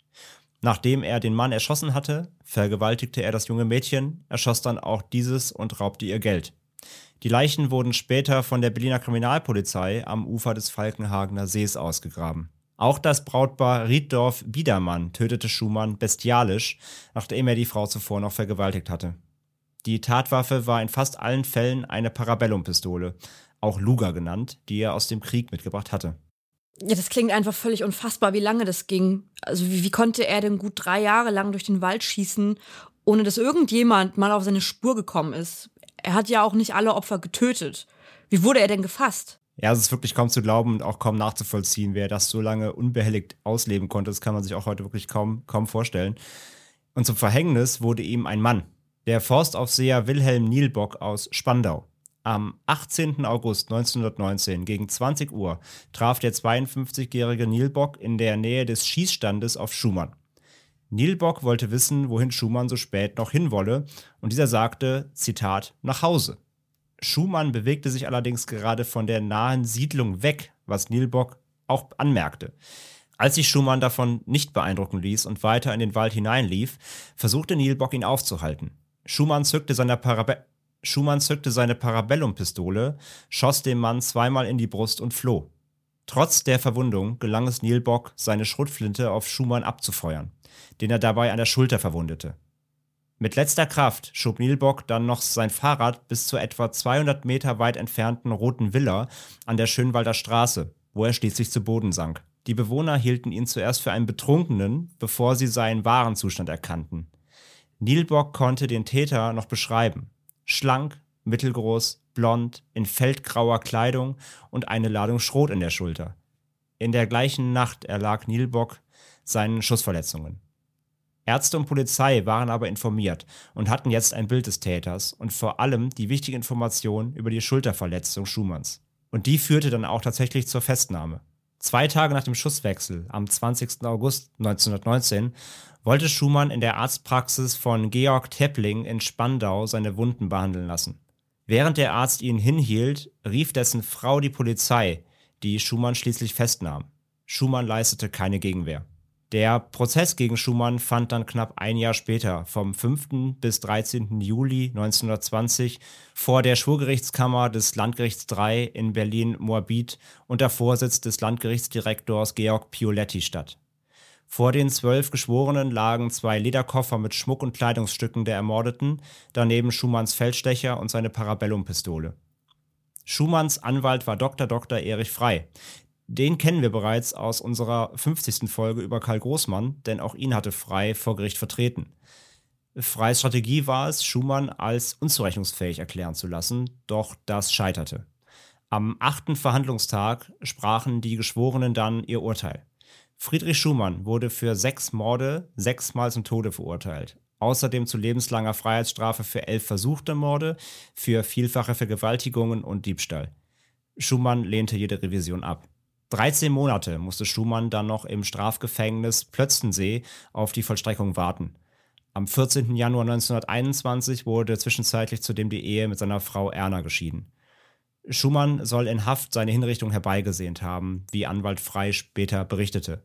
Nachdem er den Mann erschossen hatte, vergewaltigte er das junge Mädchen, erschoss dann auch dieses und raubte ihr Geld. Die Leichen wurden später von der Berliner Kriminalpolizei am Ufer des Falkenhagener Sees ausgegraben. Auch das Brautpaar Rieddorf Biedermann tötete Schumann bestialisch, nachdem er die Frau zuvor noch vergewaltigt hatte. Die Tatwaffe war in fast allen Fällen eine Parabellum-Pistole, auch Luger genannt, die er aus dem Krieg mitgebracht hatte. Ja, das klingt einfach völlig unfassbar, wie lange das ging. Also wie, wie konnte er denn gut drei Jahre lang durch den Wald schießen, ohne dass irgendjemand mal auf seine Spur gekommen ist? Er hat ja auch nicht alle Opfer getötet. Wie wurde er denn gefasst? Ja, es ist wirklich kaum zu glauben und auch kaum nachzuvollziehen, wer das so lange unbehelligt ausleben konnte. Das kann man sich auch heute wirklich kaum, kaum vorstellen. Und zum Verhängnis wurde ihm ein Mann, der Forstaufseher Wilhelm Nielbock aus Spandau. Am 18. August 1919 gegen 20 Uhr traf der 52-jährige Nielbock in der Nähe des Schießstandes auf Schumann. Nielbock wollte wissen, wohin Schumann so spät noch hinwolle, und dieser sagte, Zitat, nach Hause. Schumann bewegte sich allerdings gerade von der nahen Siedlung weg, was Nielbock auch anmerkte. Als sich Schumann davon nicht beeindrucken ließ und weiter in den Wald hineinlief, versuchte Nielbock ihn aufzuhalten. Schumann zückte seine, Parabe Schumann zückte seine Parabellum-Pistole, schoss dem Mann zweimal in die Brust und floh. Trotz der Verwundung gelang es Nielbock, seine Schrotflinte auf Schumann abzufeuern den er dabei an der Schulter verwundete. Mit letzter Kraft schob Nielbock dann noch sein Fahrrad bis zur etwa 200 Meter weit entfernten Roten Villa an der Schönwalder Straße, wo er schließlich zu Boden sank. Die Bewohner hielten ihn zuerst für einen Betrunkenen, bevor sie seinen wahren Zustand erkannten. Nielbock konnte den Täter noch beschreiben. Schlank, mittelgroß, blond, in feldgrauer Kleidung und eine Ladung Schrot in der Schulter. In der gleichen Nacht erlag Nielbock seinen Schussverletzungen. Ärzte und Polizei waren aber informiert und hatten jetzt ein Bild des Täters und vor allem die wichtige Information über die Schulterverletzung Schumanns. Und die führte dann auch tatsächlich zur Festnahme. Zwei Tage nach dem Schusswechsel, am 20. August 1919, wollte Schumann in der Arztpraxis von Georg Teppling in Spandau seine Wunden behandeln lassen. Während der Arzt ihn hinhielt, rief dessen Frau die Polizei, die Schumann schließlich festnahm. Schumann leistete keine Gegenwehr. Der Prozess gegen Schumann fand dann knapp ein Jahr später, vom 5. bis 13. Juli 1920, vor der Schwurgerichtskammer des Landgerichts III in Berlin-Moabit unter Vorsitz des Landgerichtsdirektors Georg Pioletti statt. Vor den zwölf Geschworenen lagen zwei Lederkoffer mit Schmuck und Kleidungsstücken der Ermordeten, daneben Schumanns Feldstecher und seine Parabellum-Pistole. Schumanns Anwalt war Dr. Dr. Erich Frei. Den kennen wir bereits aus unserer 50. Folge über Karl Großmann, denn auch ihn hatte Frei vor Gericht vertreten. Freis Strategie war es, Schumann als unzurechnungsfähig erklären zu lassen, doch das scheiterte. Am achten Verhandlungstag sprachen die Geschworenen dann ihr Urteil. Friedrich Schumann wurde für sechs Morde sechsmal zum Tode verurteilt. Außerdem zu lebenslanger Freiheitsstrafe für elf versuchte Morde, für vielfache Vergewaltigungen und Diebstahl. Schumann lehnte jede Revision ab. 13 Monate musste Schumann dann noch im Strafgefängnis Plötzensee auf die Vollstreckung warten. Am 14. Januar 1921 wurde zwischenzeitlich zudem die Ehe mit seiner Frau Erna geschieden. Schumann soll in Haft seine Hinrichtung herbeigesehnt haben, wie Anwalt Frei später berichtete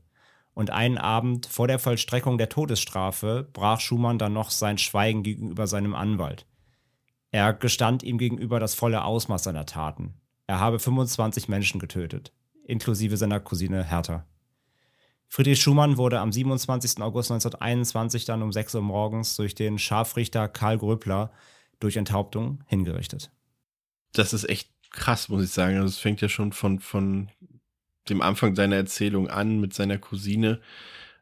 und einen Abend vor der Vollstreckung der Todesstrafe brach Schumann dann noch sein Schweigen gegenüber seinem Anwalt. Er gestand ihm gegenüber das volle Ausmaß seiner Taten. Er habe 25 Menschen getötet, inklusive seiner Cousine Hertha. Friedrich Schumann wurde am 27. August 1921 dann um 6 Uhr morgens durch den Scharfrichter Karl Gröbler durch Enthauptung hingerichtet. Das ist echt krass, muss ich sagen. Also es fängt ja schon von, von dem Anfang seiner Erzählung an mit seiner Cousine.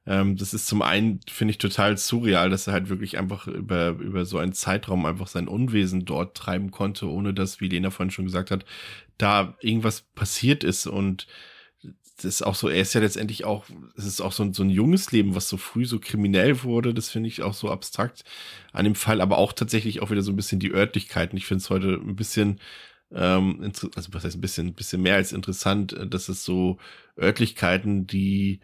Ähm, das ist zum einen, finde ich, total surreal, dass er halt wirklich einfach über, über so einen Zeitraum einfach sein Unwesen dort treiben konnte, ohne dass, wie Lena vorhin schon gesagt hat, da irgendwas passiert ist und das ist auch so, er ist ja letztendlich auch, es ist auch so ein, so ein junges Leben, was so früh so kriminell wurde, das finde ich auch so abstrakt an dem Fall, aber auch tatsächlich auch wieder so ein bisschen die Örtlichkeiten. Ich finde es heute ein bisschen ähm, also was heißt ein bisschen, ein bisschen mehr als interessant, dass es so Örtlichkeiten, die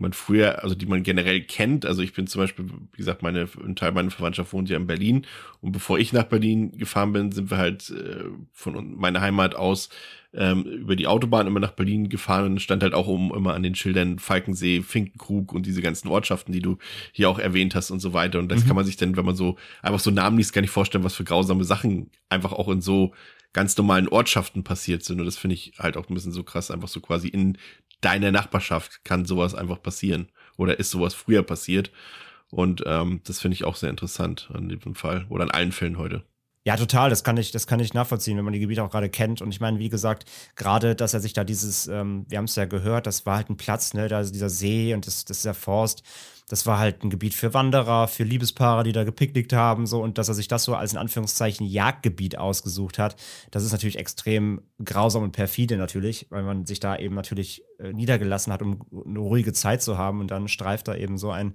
man früher, also die man generell kennt. Also ich bin zum Beispiel, wie gesagt, meine, ein Teil meiner Verwandtschaft wohnt ja in Berlin. Und bevor ich nach Berlin gefahren bin, sind wir halt äh, von meiner Heimat aus ähm, über die Autobahn immer nach Berlin gefahren und stand halt auch um immer an den Schildern Falkensee, Finkenkrug und diese ganzen Ortschaften, die du hier auch erwähnt hast und so weiter. Und das mhm. kann man sich dann, wenn man so einfach so Namen liest, gar nicht vorstellen, was für grausame Sachen einfach auch in so ganz normalen Ortschaften passiert sind. Und das finde ich halt auch ein bisschen so krass, einfach so quasi in deiner Nachbarschaft kann sowas einfach passieren. Oder ist sowas früher passiert. Und ähm, das finde ich auch sehr interessant an diesem Fall oder an allen Fällen heute. Ja, total. Das kann ich, das kann ich nachvollziehen, wenn man die Gebiete auch gerade kennt. Und ich meine, wie gesagt, gerade, dass er sich da dieses, ähm, wir haben es ja gehört, das war halt ein Platz, ne, da dieser See und das, das ist der Forst. Das war halt ein Gebiet für Wanderer, für Liebespaare, die da gepicknickt haben, so und dass er sich das so als in Anführungszeichen Jagdgebiet ausgesucht hat, das ist natürlich extrem grausam und perfide natürlich, weil man sich da eben natürlich äh, niedergelassen hat, um eine ruhige Zeit zu haben und dann streift da eben so ein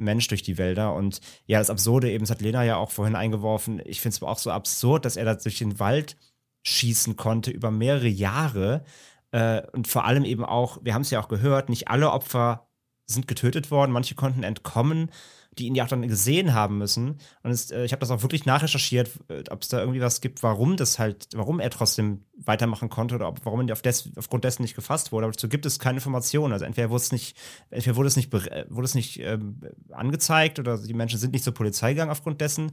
Mensch durch die Wälder. Und ja, das Absurde eben, das hat Lena ja auch vorhin eingeworfen. Ich finde es auch so absurd, dass er da durch den Wald schießen konnte über mehrere Jahre. Äh, und vor allem eben auch, wir haben es ja auch gehört, nicht alle Opfer sind getötet worden, manche konnten entkommen die ihn ja auch dann gesehen haben müssen. Und es, äh, ich habe das auch wirklich nachrecherchiert, äh, ob es da irgendwie was gibt, warum das halt, warum er trotzdem weitermachen konnte oder ob, warum er auf des, aufgrund dessen nicht gefasst wurde. Aber dazu gibt es keine Informationen. Also entweder wurde es nicht, entweder wurde es nicht, äh, wurde es nicht ähm, angezeigt oder die Menschen sind nicht zur Polizei gegangen aufgrund dessen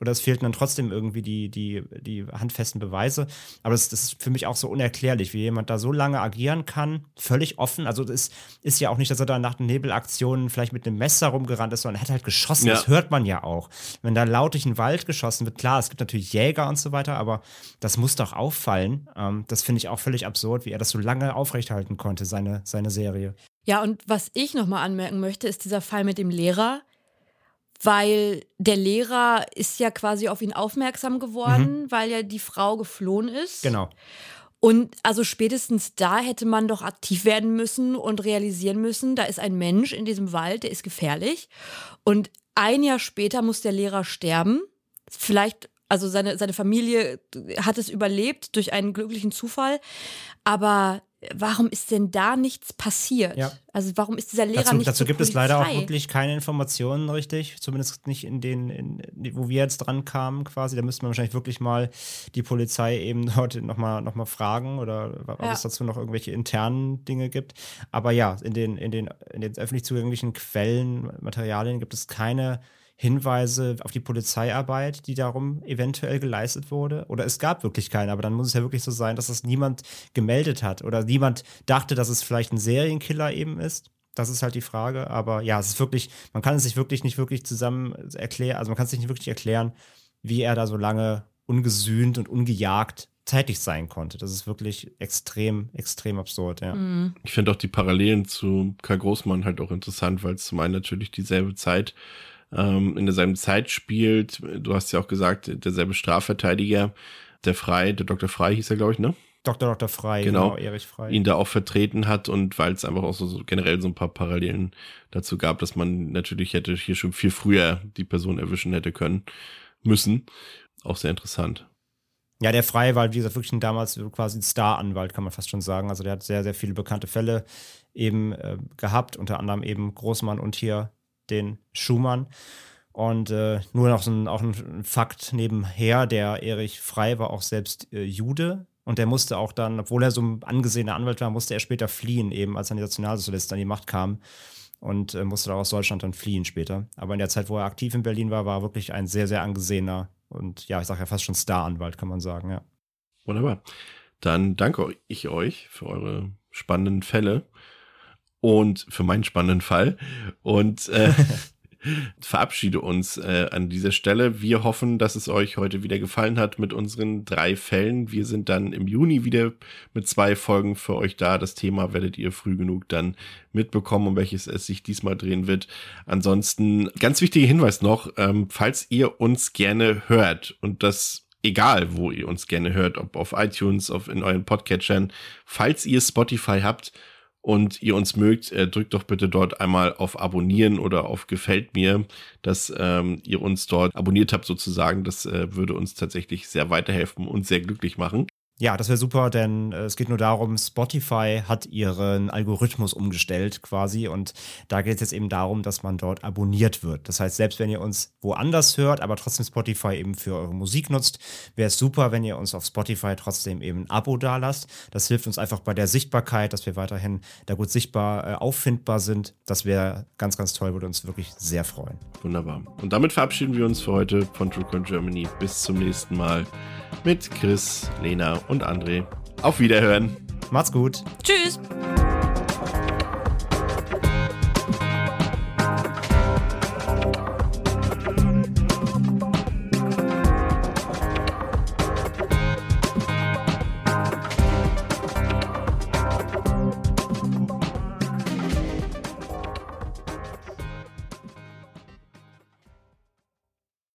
oder es fehlten dann trotzdem irgendwie die, die, die handfesten Beweise. Aber das, das ist für mich auch so unerklärlich, wie jemand da so lange agieren kann, völlig offen. Also es ist ja auch nicht, dass er da nach den Nebelaktionen vielleicht mit einem Messer rumgerannt ist, sondern er hat halt geschossen. Ja. Das hört man ja auch. Wenn da laut durch den Wald geschossen wird, klar, es gibt natürlich Jäger und so weiter, aber das muss doch auffallen. Ähm, das finde ich auch völlig absurd, wie er das so lange aufrechthalten konnte, seine, seine Serie. Ja, und was ich nochmal anmerken möchte, ist dieser Fall mit dem Lehrer, weil der Lehrer ist ja quasi auf ihn aufmerksam geworden, mhm. weil ja die Frau geflohen ist. Genau. Und also spätestens da hätte man doch aktiv werden müssen und realisieren müssen, da ist ein Mensch in diesem Wald, der ist gefährlich. Und ein Jahr später muss der Lehrer sterben. Vielleicht, also seine, seine Familie hat es überlebt durch einen glücklichen Zufall. Aber warum ist denn da nichts passiert? Ja. Also warum ist dieser Lehrer dazu, nicht Dazu gibt Polizei? es leider auch wirklich keine Informationen richtig, zumindest nicht in den, in, wo wir jetzt dran kamen quasi. Da müsste man wahrscheinlich wirklich mal die Polizei eben dort nochmal noch mal fragen oder ob ja. es dazu noch irgendwelche internen Dinge gibt. Aber ja, in den, in den, in den öffentlich zugänglichen Quellen, Materialien gibt es keine Hinweise auf die Polizeiarbeit, die darum eventuell geleistet wurde? Oder es gab wirklich keine, aber dann muss es ja wirklich so sein, dass das niemand gemeldet hat oder niemand dachte, dass es vielleicht ein Serienkiller eben ist. Das ist halt die Frage. Aber ja, es ist wirklich, man kann es sich wirklich nicht wirklich zusammen erklären, also man kann es sich nicht wirklich erklären, wie er da so lange ungesühnt und ungejagt tätig sein konnte. Das ist wirklich extrem, extrem absurd, ja. Mhm. Ich finde auch die Parallelen zu Karl Großmann halt auch interessant, weil es zum einen natürlich dieselbe Zeit ähm, in derselben Zeit spielt. Du hast ja auch gesagt, derselbe Strafverteidiger, der Frei, der Dr. Frei hieß er, glaube ich, ne? Dr. Dr. Frei, genau, genau, Erich Frei. Ihn da auch vertreten hat und weil es einfach auch so, so, generell so ein paar Parallelen dazu gab, dass man natürlich hätte hier schon viel früher die Person erwischen hätte können, müssen. Auch sehr interessant. Ja, der Frei war, wie gesagt, wirklich ein damals quasi ein Star-Anwalt, kann man fast schon sagen. Also der hat sehr, sehr viele bekannte Fälle eben äh, gehabt, unter anderem eben Großmann und hier den Schumann. Und äh, nur noch so ein, auch ein Fakt nebenher, der Erich Frei war auch selbst äh, Jude und der musste auch dann, obwohl er so ein angesehener Anwalt war, musste er später fliehen, eben als dann die Nationalsozialisten an die Macht kamen und äh, musste auch aus Deutschland dann fliehen später. Aber in der Zeit, wo er aktiv in Berlin war, war er wirklich ein sehr, sehr angesehener und ja, ich sage ja fast schon Star-Anwalt, kann man sagen, ja. Wunderbar. Dann danke ich euch für eure spannenden Fälle und für meinen spannenden Fall. Und äh, verabschiede uns äh, an dieser Stelle. Wir hoffen, dass es euch heute wieder gefallen hat mit unseren drei Fällen. Wir sind dann im Juni wieder mit zwei Folgen für euch da. Das Thema werdet ihr früh genug dann mitbekommen, um welches es sich diesmal drehen wird. Ansonsten ganz wichtiger Hinweis noch, ähm, falls ihr uns gerne hört und das egal, wo ihr uns gerne hört, ob auf iTunes, auf in euren Podcatchern, falls ihr Spotify habt, und ihr uns mögt, äh, drückt doch bitte dort einmal auf Abonnieren oder auf Gefällt mir, dass ähm, ihr uns dort abonniert habt sozusagen. Das äh, würde uns tatsächlich sehr weiterhelfen und sehr glücklich machen. Ja, das wäre super, denn äh, es geht nur darum, Spotify hat ihren Algorithmus umgestellt quasi und da geht es jetzt eben darum, dass man dort abonniert wird. Das heißt, selbst wenn ihr uns woanders hört, aber trotzdem Spotify eben für eure Musik nutzt, wäre es super, wenn ihr uns auf Spotify trotzdem eben ein Abo dalasst. Das hilft uns einfach bei der Sichtbarkeit, dass wir weiterhin da gut sichtbar äh, auffindbar sind. Das wäre ganz, ganz toll, würde uns wirklich sehr freuen. Wunderbar. Und damit verabschieden wir uns für heute von TrueCon Germany. Bis zum nächsten Mal mit Chris, Lena und André. Auf Wiederhören. Macht's gut. Tschüss.